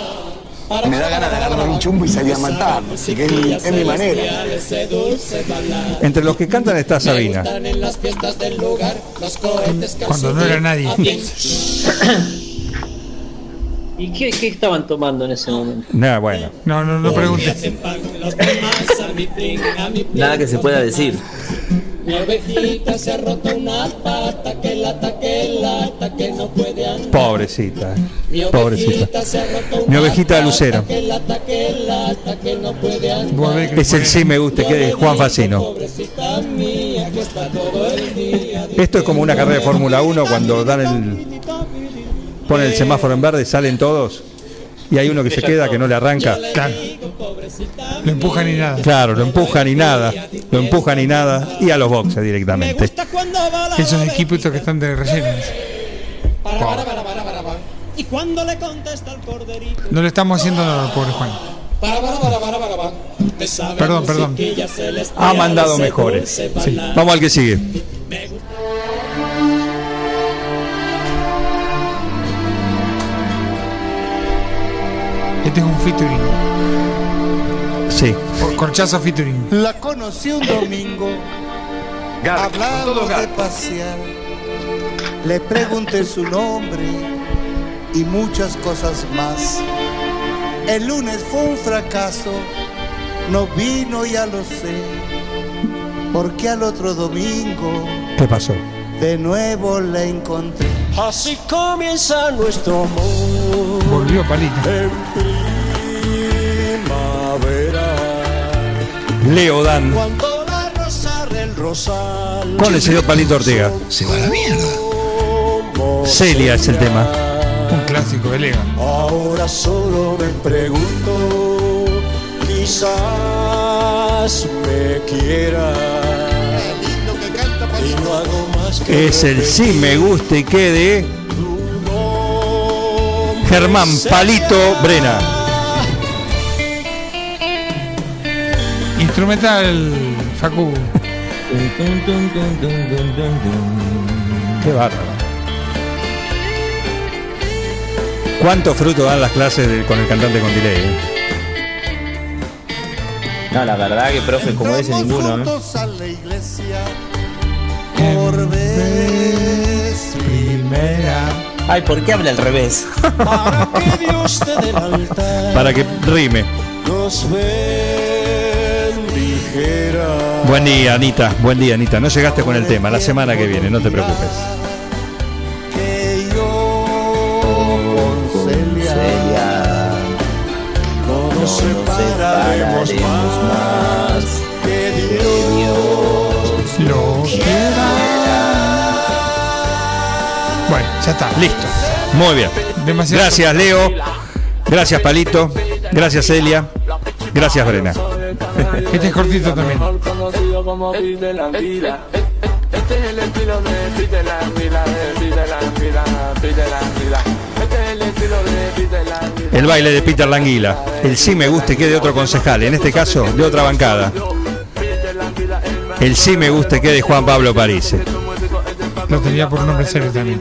Me da ganas de agarrar un chumbo y salir a matar. Así que es mi, es mi manera. Entre los que cantan está Sabina. Cuando no era nadie. ¿Y qué, qué estaban tomando en ese momento? Nada, bueno. No, no, no preguntes. Nada que se pueda decir. Mi ovejita se ha roto una pata que lata, que lata, que no puede andar. Pobrecita. Mi Pobrecita. ovejita se ha roto Mi ovejita de Lucero. pata que lata, que lata, que no puede andar. Es el sí me gusta que de Juan Facino. Pobrecita mía que está todo el día. Esto es como una carrera de Fórmula 1 cuando dan el ponen el semáforo en verde, salen todos y hay uno que se queda que no le arranca. Claro. Lo empujan y nada. Claro, lo empujan y nada, lo empujan y nada y a los boxes directamente. Esos equipos que están de relleno. Y cuando le contesta el corderito. No le estamos haciendo nada al pobre Juan. Perdón, perdón. Ha mandado mejores. Sí. Vamos al que sigue. Este es un featuring. Sí. Por- Corchazo featuring. La conocí un domingo. Hablamos de pasear. Le pregunté su nombre y muchas cosas más. El lunes fue un fracaso. No vino, ya lo sé. Porque al otro domingo ¿Qué pasó? de nuevo la encontré. Así comienza nuestro amor. Volvió Palito. En primavera. Leo Dan Cuando la rosa del rosal. con el señor Palito Ortega. Se va a la mierda. Celia es el tema. Un clásico de Leo. Ahora solo me pregunto, quizás me quiera. Es el sí me guste y quede Germán Palito Brena. Instrumental, Facu. Qué bárbaro. ¿Cuánto fruto dan las clases de- con el cantante con delay? eh? No, la verdad que profe como ese ninguno. ¿eh? Juntos a la iglesia por vez primera. Ay, ¿por qué habla al revés? que Dios te dé el altar. Para que rime. Nos bendijera. Buen día, Anita. Buen día, Anita. No llegaste con el tema. La semana que viene, no te preocupes. Que yo con Celia no nos separaremos más. Bueno, ya está. Listo. Muy bien. Demasiado. Gracias, Leo. Gracias, Palito. Gracias, Celia. Gracias, Brena. Este es cortito también. Este es el estilo de Peter la. Este es el estilo de Peter la Anguila. El baile de Peter Languila. El sí me guste que de otro concejal. En este caso, de otra bancada. El sí me guste que de Juan Pablo París. Lo tenía por un nombre serio también.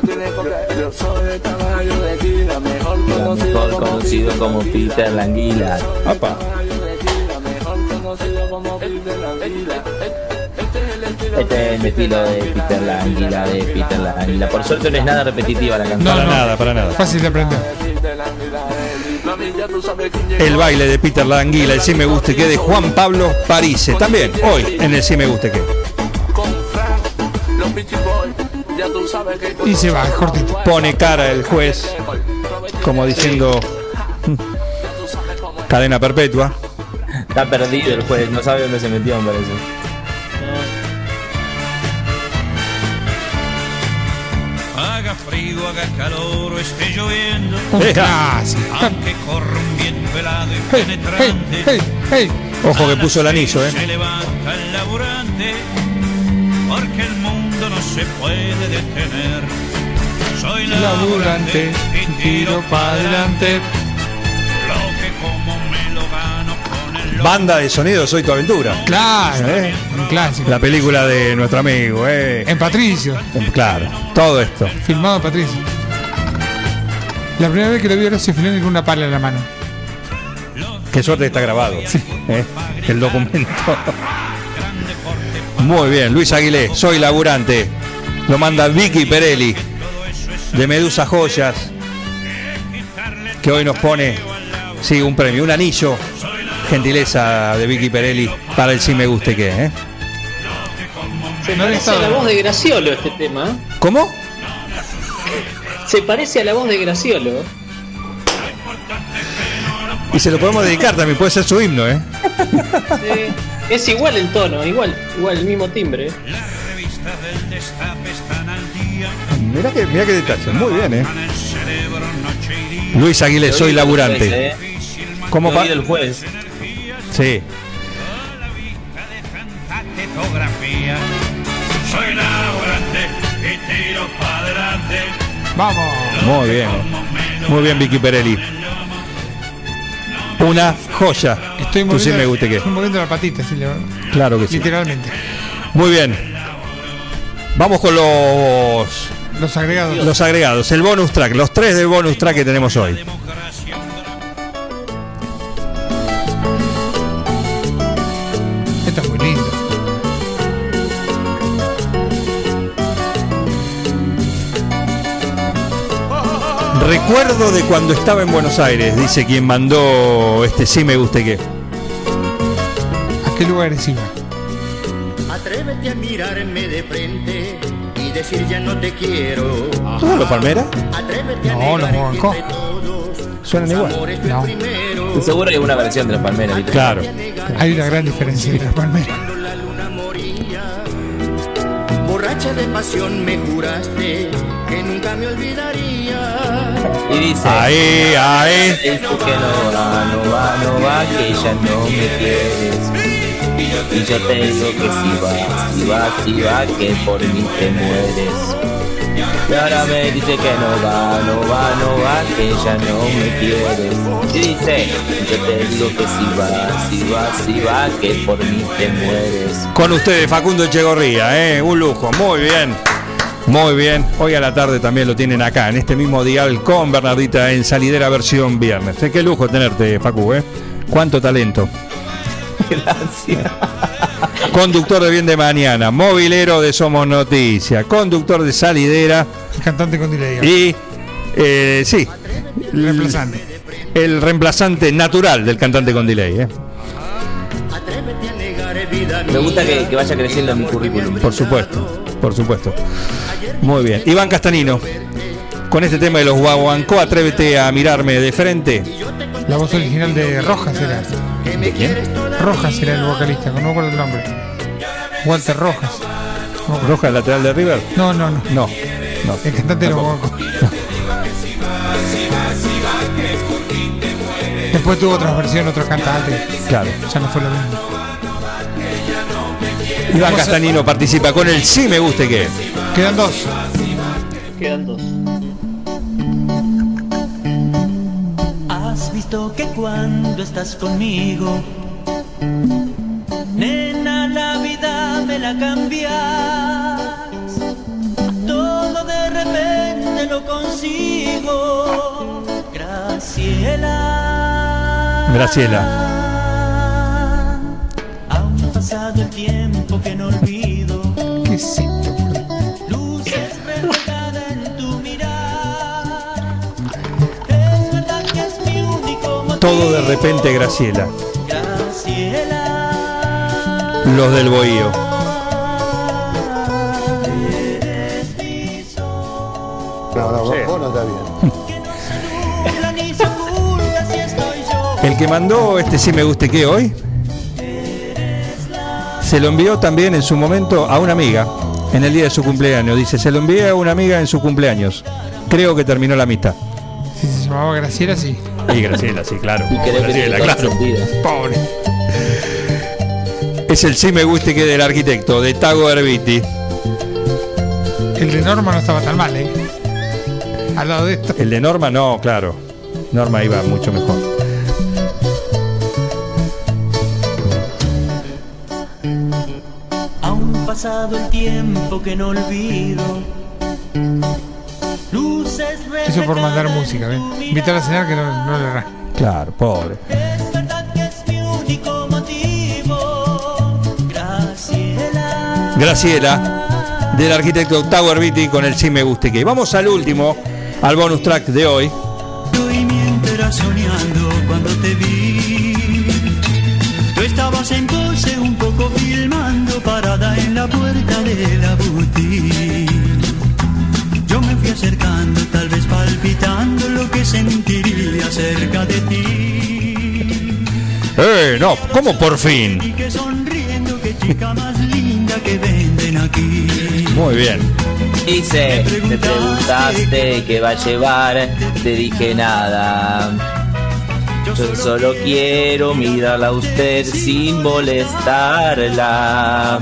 Yo soy el caballo de Kira, mejor conocido como conocido como Peter. Apa. como la Anguila. Este es el estilo Este es el estilo de Peter Languila, de Peter Languila. Por suerte no es nada repetitiva la canción. No, Para no. nada, para nada. Fácil de aprender. la Anguila. El baile de Peter Languila. El sí me guste que de Juan Pablo París. También, hoy, en el sí me guste que. Y se va, cortito. Pone cara el juez, como diciendo. "Mm, Cadena perpetua. Está perdido el juez, no sabe dónde se metió, me parece. Haga frío, haga calor o esté lloviendo. Eh, clásico. Aunque corra un viento helado y Hey, hey, penetrante. hey, hey. Ojo que puso el anillo, Se eh. levanta se puede detener. Soy Laburante, laburante y tiro para adelante. Lo que como me lo gano con el Banda de sonido Soy tu aventura. Claro, ¿Eh? un clásico. La película de nuestro amigo, eh. En Patricio, Claro, todo esto. filmado en Patricio. La primera vez que lo vi Horacio Filoni con una pala en la mano. Qué suerte que está grabado. ¿eh? El documento. <laughs> Muy bien, Luis Aguilé, soy laburante. Lo manda Vicky Perelli, de Medusa Joyas, que hoy nos pone, sí, un premio, un anillo. Gentileza de Vicky Perelli para el Si Me Guste Que. ¿eh? Se No parece a la voz de Graciolo este tema. ¿eh? ¿Cómo? Se parece a la voz de Graciolo. Y se lo podemos dedicar también, puede ser su himno, ¿eh? Sí. Es igual el tono, igual, igual el mismo timbre. Mirá que, qué detalle, muy bien, ¿eh? Luis Aguilé, soy laburante. ¿Cómo Como pa- el juez. Sí. Soy laburante y tiro para adelante. Vamos. Muy bien. Muy bien, Vicky Perelli. Una joya. Estoy Tú sí moviendo, me guste que. estoy moviendo la patita, sí, Claro que sí. literalmente. Muy bien. Vamos con los, Los agregados. los agregados. El bonus track. Los tres del bonus track que tenemos hoy. Esto es muy lindo. Recuerdo de cuando estaba en Buenos Aires, dice quien mandó este sí me guste que. ¿A qué lugares iba? Atrévete a mirarme de frente y decir ya no te quiero. ¿Todos los Palmeras? Atrévete a No, los todos Suenan igual. No. Seguro hay una versión de las palmeras. Claro. Hay una gran diferencia entre las palmeras. Cuando la luna moría, borracha de pasión me juraste que nunca me olvidaría. Y dice. Ahí, ahí. Dice que no va, no va, no va, que ya no me quieres. Y yo te digo que si vas, si vas, si vas, que por mí te mueres. Y ahora me dice que no va, no va, no va, que ya no me quieres. Y dice, yo te digo que si vas, si vas, si vas, que por mí te mueres. Con ustedes, Facundo Echegorría, ¿eh? un lujo, muy bien. Muy bien, hoy a la tarde también lo tienen acá, en este mismo dial con Bernardita en Salidera versión viernes. Eh, qué lujo tenerte, Facu, ¿eh? Cuánto talento. Gracias. Conductor de Bien de Mañana, movilero de Somos Noticias, conductor de Salidera El cantante con delay. y, eh, sí, El reemplazante. el reemplazante natural del cantante con delay, ¿eh? Me gusta que, que vaya creciendo mi currículum. Por supuesto, por supusto. Muy bien. Iván Castanino, con este tema de los guaguancó, atrévete a mirarme de frente. La voz original de Rojas era. ¿De quién? Rojas era el vocalista, no me acuerdo el nombre. Walter Rojas. ¿Roja, el lateral de River? No, no, no. No, no. El cantante de los Tampoco. Guaguancó. Después tuvo otras versiones, otros cantantes. Claro. Ya no fue lo mismo. Iván Castanino participa con el sí me guste que. Quedan dos. Quedan dos. Cuando estás conmigo, nena, la vida me la cambias. Todo de repente lo consigo. Graciela. Graciela. Ha pasado el tiempo que no olvido. ¿Qué es Todo de repente Graciela. Graciela. Los del Bohío. No, no, vos, vos no está bien. El que mandó este sí me guste que hoy se lo envió también en su momento a una amiga en el día de su cumpleaños. Dice, se lo envié a una amiga en su cumpleaños. Creo que terminó la amistad. Si se llamaba Graciela, sí. Y Graciela, sí, claro. Y Graciela, claro. Pobre. Es el sí me guste que del arquitecto, de Tago Herbiti. El de Norma no estaba tan mal, ¿eh? Al lado de esto. El de Norma no, claro. Norma iba mucho mejor. Aún pasado el tiempo que no olvido. Eso por mandar música, ¿ven? Invitar a cenar que no, no le hará. Claro, pobre. mi único motivo. Graciela. Graciela, del arquitecto Tower Beatty con el Sí Me Guste Que. Vamos al último, al bonus track de hoy. Y mientras soñando cuando te vi. Tú estabas entonces un poco filmando parada en la puerta de la boutique. Acercando, tal vez palpitando lo que sentiría cerca de ti. Eh, no, ¿cómo por fin? Y que sonriendo, qué chica más linda que venden aquí. Muy bien. Dice, me preguntaste qué va a llevar, te dije nada. Yo solo quiero mirarla a usted sin molestarla.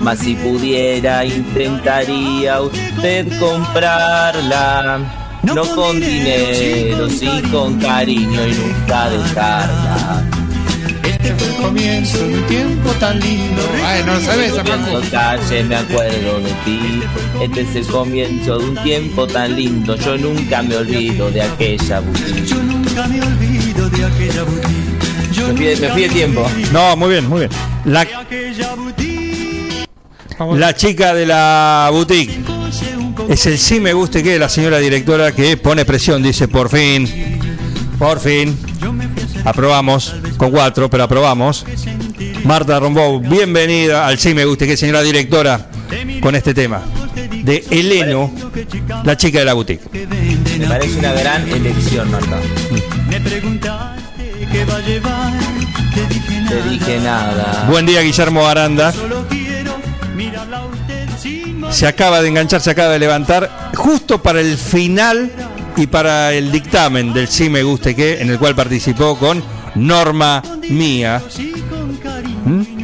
Mas si pudiera, intentaría usted comprarla. No con dinero, sí con cariño y nunca dejarla. Este fue el comienzo de un tiempo tan lindo. Ay, no sabes, Paco. calle me acuerdo de ti. Este es el comienzo de un tiempo tan lindo. Yo nunca me olvido de aquella boutique. Nunca me olvido aquella boutique. Yo Me fui, me fui de tiempo. No, muy bien, muy bien. La, chica de la boutique. Es el sí me guste que la señora directora que pone presión, dice por fin, por fin. Aprobamos, con cuatro, pero aprobamos. Marta Rombó, bienvenida al sí me guste que señora directora con este tema de Eleno, la chica de la boutique. Me parece una gran elección, Marta. Me preguntaste qué va a llevar. Te dije nada. Te dije nada. Buen día, Guillermo Aranda. Solo quiero mirarla a usted sin Se acaba de enganchar, se acaba de levantar, justo para el final y para el dictamen del sí me guste que, en el cual participó con Norma Mía. ¿Mm?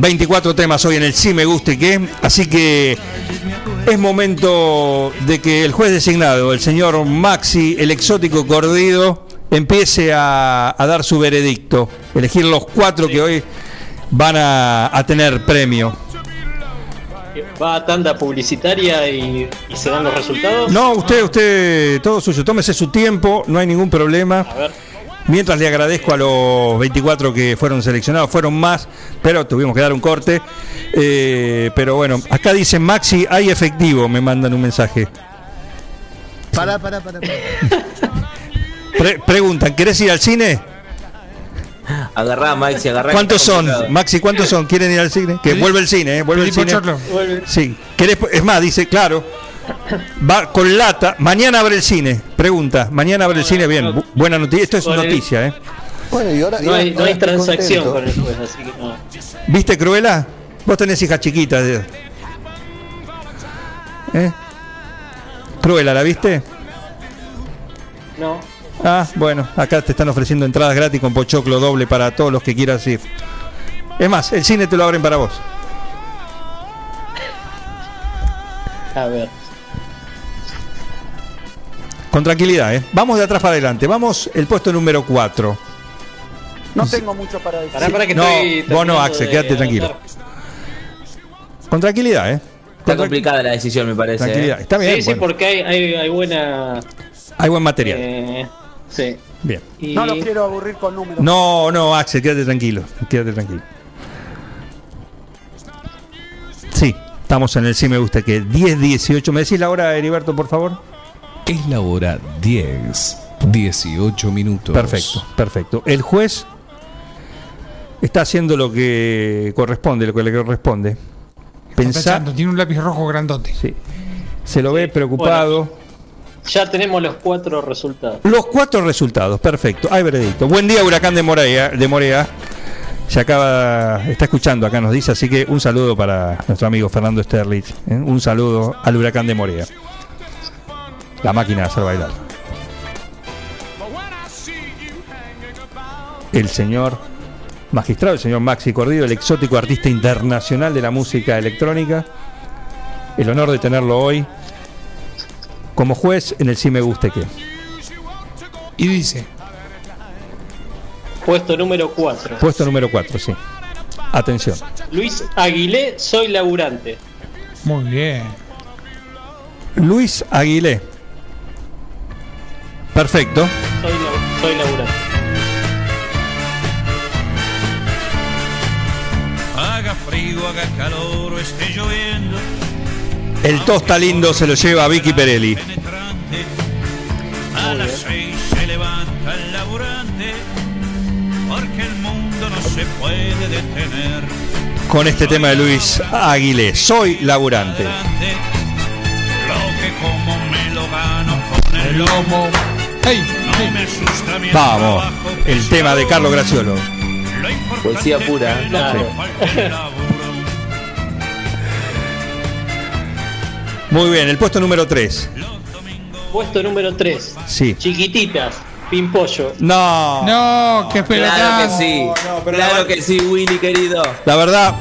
24 temas hoy en el sí me guste que, así que es momento de que el juez designado, el señor Maxi, el exótico Cordido, empiece a, a dar su veredicto, elegir los cuatro que hoy van a, a tener premio. Va a tanda publicitaria y, y se dan los resultados. No, usted, usted, todo suyo, tómese su tiempo, no hay ningún problema. A ver. Mientras le agradezco a los 24 que fueron seleccionados, fueron más, pero tuvimos que dar un corte. Eh, pero bueno, acá dicen Maxi, hay efectivo, me mandan un mensaje. Pará, pará, pará. <laughs> Pre- preguntan, ¿querés ir al cine? Agarrá, Maxi, agarrá. ¿Cuántos son? complicado. Maxi, ¿cuántos son? ¿Quieren ir al cine? Que vuelve el cine, ¿eh? Vuelve el cine. Chorlo. Sí. ¿Querés- es más, dice, claro. Va con lata. Mañana abre el cine. Pregunta. Mañana abre el cine. Bien. bu- buena noticia. Esto es noticia, ¿eh? Bueno, y ahora, No hay, ahora no hay estoy transacción contento. con el juez, así que no. ¿Viste, Cruela? Vos tenés hijas chiquitas. ¿eh? ¿Eh? Cruela, ¿la viste? No. Ah, bueno, acá te están ofreciendo entradas gratis con pochoclo doble para todos los que quieras ir. Es más, el cine te lo abren para vos. A ver. Con tranquilidad, ¿eh? Vamos de atrás para adelante. Vamos el puesto número 4. No tengo mucho para decir. Pará, pará que No, estoy vos no, Axel, de quédate tranquilo. Con tranquilidad, ¿eh? Está complicada la decisión, me parece. Tranquilidad. ¿eh? Está bien. Sí, sí, porque hay, hay, hay buena. Hay buen material. eh, sí. Bien. Y No los quiero aburrir con números. No, no, Axel, quédate tranquilo. Quédate tranquilo. Sí, estamos en el sí me gusta que 10, 18. ¿Me decís la hora, Heriberto, por favor? Es la hora 10, 18 minutos. Perfecto, perfecto. El juez está haciendo lo que corresponde, lo que le corresponde. Tachando, tiene un lápiz rojo grandote. sí. Se lo ve preocupado. ya tenemos los cuatro resultados. Los cuatro resultados, perfecto. Hay veredicto. Buen día, Huracán de Morea. De Morea. Se acaba, está escuchando acá, nos dice, así que un saludo para nuestro amigo Fernando Sterlich. ¿eh? Un saludo al Huracán de Morea. La máquina de hacer bailar. El señor magistrado, el señor Maxi Cordido, el exótico artista internacional de la música electrónica. El honor de tenerlo hoy como juez en el Sí Me Guste Que. Y dice, Puesto número 4. Puesto número 4, sí. Atención. Luis Aguilé, soy laburante. Muy bien. Luis Aguilé. Perfecto. Soy, soy laburante. Haga frío, haga calor o esté lloviendo. El tosta lindo se lo lleva a Vicky Perelli. A las seis se levanta el laburante. Porque el mundo no se puede detener. Con este tema de Luis Aguilé. Soy laburante. Lo que como me lo gano con el lomo. No me asusta mi Vamos. El tema de Carlos Graciolo. Poesía pura. <laughs> Muy bien, el puesto número 3. Puesto número 3. Sí. Chiquititas, Pimpollo. No. No, qué Claro que sí. claro que sí, Willy querido. La verdad.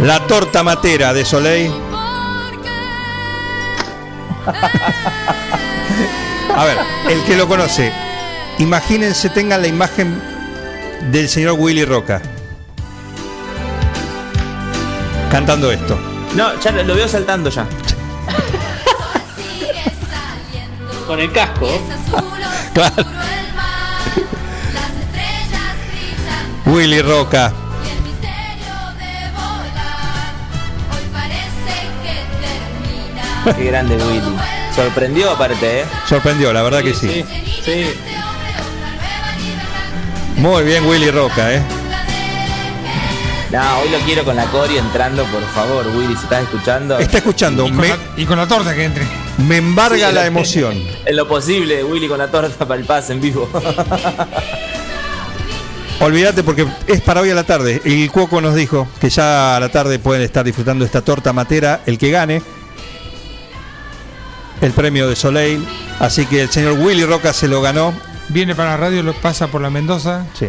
La torta matera de Soleil. <laughs> A ver, el que lo conoce, imagínense, tengan la imagen del señor Willy Roca. Cantando esto. No, ya lo, veo saltando ya. Con el casco. Claro. Willy Roca. Qué grande Willy. Sorprendió aparte, ¿eh? Sorprendió, la verdad que sí. Sí. Muy bien Willy Roca, ¿eh? No, hoy lo quiero con la Cori entrando, por favor, Willy, si estás escuchando. Está escuchando. Y con, Me, la, y con la torta que entre. me embarga Sí, la <laughs> emoción. En lo posible, Willy con la torta para el pase en vivo. <laughs> Olvídate porque es para hoy a la tarde. El Cuoco nos dijo que ya a la tarde pueden estar disfrutando esta torta matera el que gane el premio de Soleil. Así que el señor Willy Roca se lo ganó. Viene para la radio, lo pasa por la Mendoza, Sí,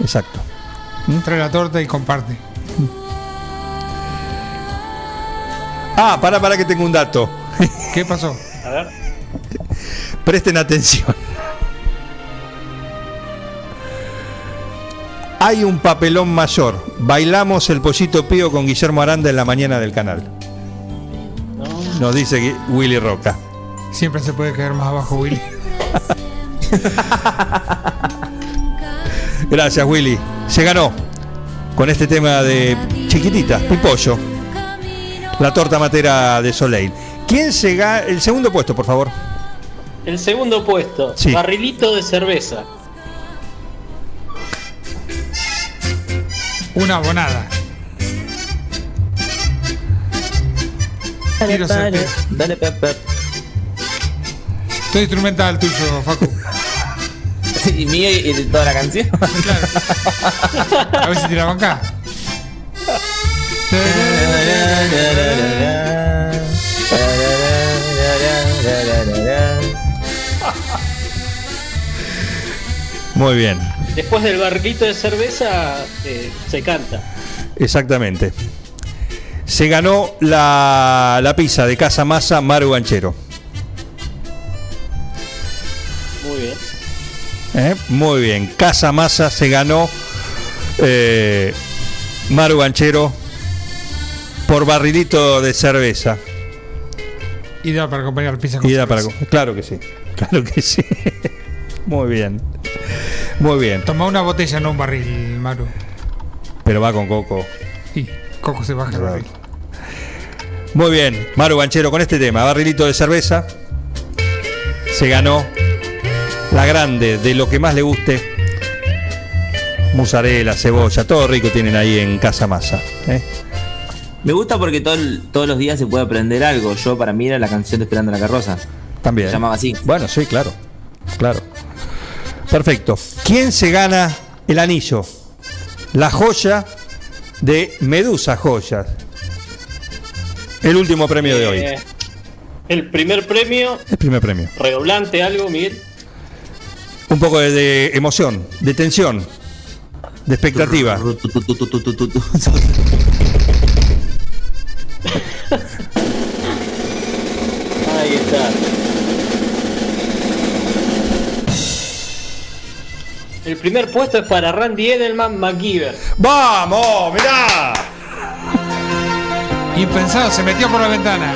exacto. trae la torta y comparte. Ah, para, para que tengo un dato. <laughs> ¿Qué pasó? A ver. Presten atención. Hay un papelón mayor. Bailamos el pollito pío con Guillermo Aranda en la mañana del canal. Nos dice Willy Roca. Siempre se puede caer más abajo, Willy. <laughs> Gracias, Willy. Se ganó con este tema de chiquitita, Pipollo. La torta matera de Soleil. ¿Quién se gana? El segundo puesto, por favor. El segundo puesto. Sí. Barrilito de cerveza. Una abonada. Dale, Tiro dale, pep, pep. Todo instrumental tuyo, Facu. <laughs> Y mío y, de toda la canción. <laughs> A ver si te la banca. Muy bien, Después del barrilito de cerveza eh, se canta. exactamente. Se ganó la, la pizza de Casa Masa Maru Ganchero. Muy bien. ¿eh? Muy bien, Casa Masa se ganó eh, Maru Ganchero por barrilito de cerveza. Y da para acompañar pizza con Y da para, cerveza. claro que sí, claro que sí. <laughs> Muy bien, muy bien. Toma una botella, no un barril, Maru. Pero va con coco. Y Coco se baja el barril. Muy bien, Maru Banchero con este tema, barrilito de cerveza. Se ganó la grande de lo que más le guste. Mozzarella, cebolla, todo rico tienen ahí en Casa Masa. ¿eh? Me gusta porque todo todos los días se puede aprender algo. Yo para mí era la canción de Esperando la Carroza. También. Se llamaba así. Bueno, sí, claro. Claro. Perfecto. ¿Quién se gana el anillo? La joya de Medusa Joyas. El último premio de hoy. Eh, el primer premio, El primer premio. redoblante algo, Miguel. Un poco de, de emoción, de tensión, de expectativa. <laughs> Ahí está. El primer puesto es para Randy Edelman McGiver. ¡Vamos! ¡Mirá! Impensado, se metió por la ventana.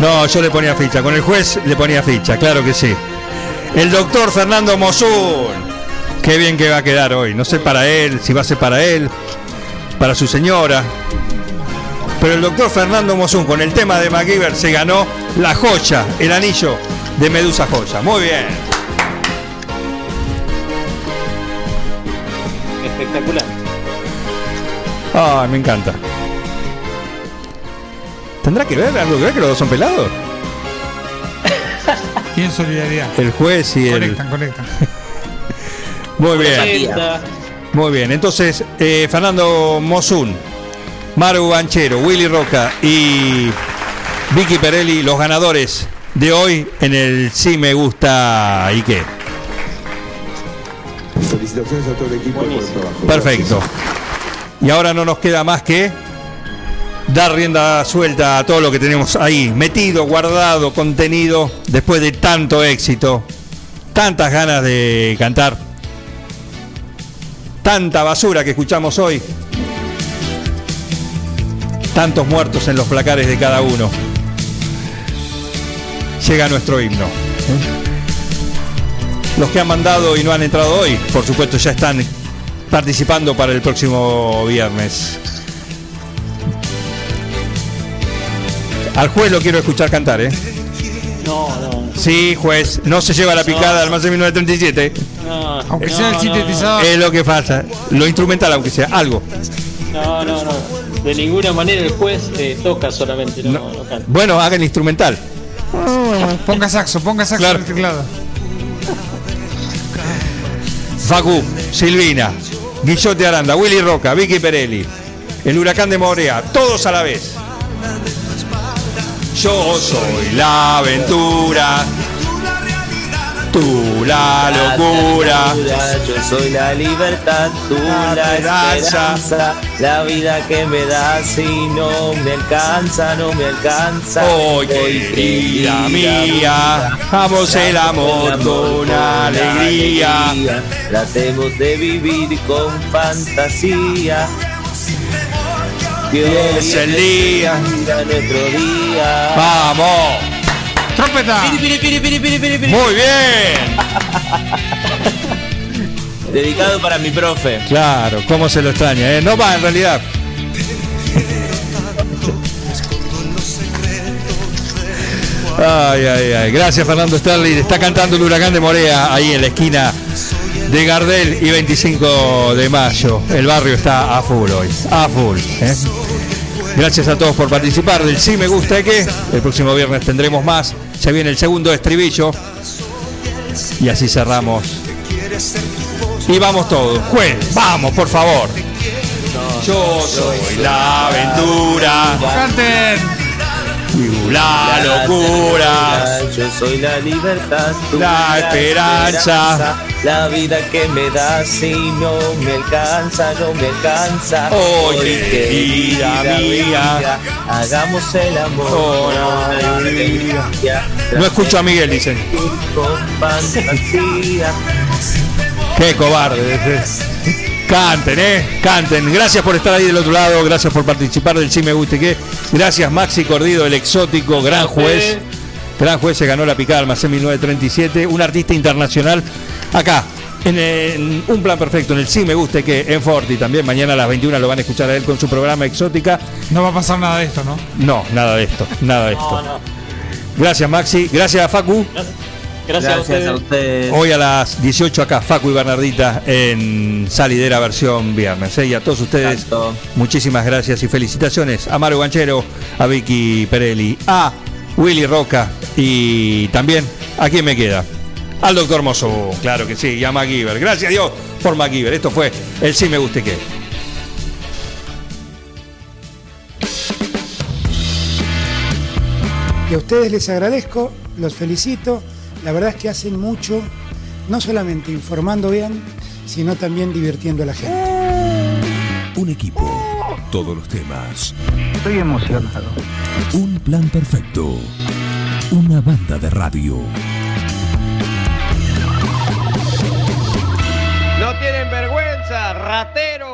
No, yo le ponía ficha. Con el juez le ponía ficha, claro que sí. El doctor Fernando Mosul. Qué bien que va a quedar hoy. No sé para él, si va a ser para él, para su señora. Pero el doctor Fernando Mosul con el tema de MacGyver se ganó la joya, el anillo de Medusa Joya. Muy bien. Espectacular. Ah, me encanta. ¿Tendrá que ver algo que ver que los dos son pelados? <laughs> Tienen solidaridad. El juez y el. Conectan, conectan. <laughs> Muy bien. Muy bien. Entonces, eh, Fernando Mosun, Maru Banchero, Willy Roca y Vicky Perelli, los ganadores de hoy en el Sí Me Gusta y qué. Felicitaciones a todo el equipo por el trabajo. Perfecto. Y ahora no nos queda más que dar rienda suelta a todo lo que tenemos ahí, metido, guardado, contenido, después de tanto éxito, tantas ganas de cantar, tanta basura que escuchamos hoy, tantos muertos en los placares de cada uno. Llega nuestro himno. Los que han mandado y no han entrado hoy, por supuesto, ya están participando para el próximo viernes. Al juez lo quiero escuchar cantar, ¿eh? No, no. Sí, juez, no se lleva la picada al más de 1937. No, Aunque no, sea el no, sintetizador. Es lo que pasa. Lo instrumental, aunque sea algo. No, no, no. De ninguna manera el juez eh, toca solamente, no, no canta. Bueno, hagan instrumental. Ponga saxo, ponga saxo Claro. en el teclado. Facu, Silvina, Guillote Aranda, Willy Roca, Vicky Perelli, el huracán de Morea, todos a la vez. Yo soy la aventura, tú la locura. Yo soy la libertad, tú La esperanza. la vida que me das y no me alcanza, no me alcanza. Oh, querida mía, vamos el amor con alegría. Tratemos de vivir con fantasía. Que hoy Es el día. nuestro día. Vamos. ¡Trompeta! Muy bien. <laughs> Dedicado para mi profe. Claro, cómo se lo extraña, ¿eh? No va en realidad. Ay, ay, ay. Gracias, Fernando Sterling. Está cantando el huracán de Morea ahí en la esquina de Gardel y 25 de mayo. El barrio está a full hoy. A full. ¿eh? Gracias a todos por participar del Sí Me Gusta que el próximo viernes tendremos más. Se viene el segundo estribillo. Y así cerramos. Y vamos todos. Juez, vamos, por favor. Yo soy la aventura. ¡Canten! La locura. Yo soy la libertad, La esperanza. La vida que me das y no me alcanza, no me alcanza. Hoy, querida mía. hagamos el amor. Oh, alegría. No escucho a Miguel, dicen. Qué cobarde. Canten, eh, canten. Gracias por estar ahí del otro lado, gracias por participar del Sí Me Guste Que. Gracias Maxi Cordido, el exótico, gran juez. Gran juez se ganó la picada Almacén 1937, un artista internacional acá. En, en Un Plan Perfecto, en el Sí Me Guste Que en Forti también. Mañana a las 21 lo van a escuchar a él con su programa Exótica. No va a pasar nada de esto, ¿no? No, nada de esto, nada de esto. No, no. Gracias Maxi, gracias Facu. Gracias, a ustedes. ustedes. Hoy a las 18 acá, Facu y Bernardita en Salidera versión viernes. ¿eh? Y a todos ustedes, Exacto. muchísimas gracias y felicitaciones a Mario Ganchero, a Vicky Perelli, a Willy Roca y también, ¿a quién me queda? Al doctor Mozo, claro que sí, y a MacGyver. Gracias a Dios por MacGyver. Esto fue el Sí Me Guste Que. Y a ustedes les agradezco, los felicito. La verdad es que hacen mucho, no solamente informando bien, sino también divirtiendo a la gente. Un equipo, todos los temas. Estoy emocionado. Un plan perfecto. Una banda de radio. ratero.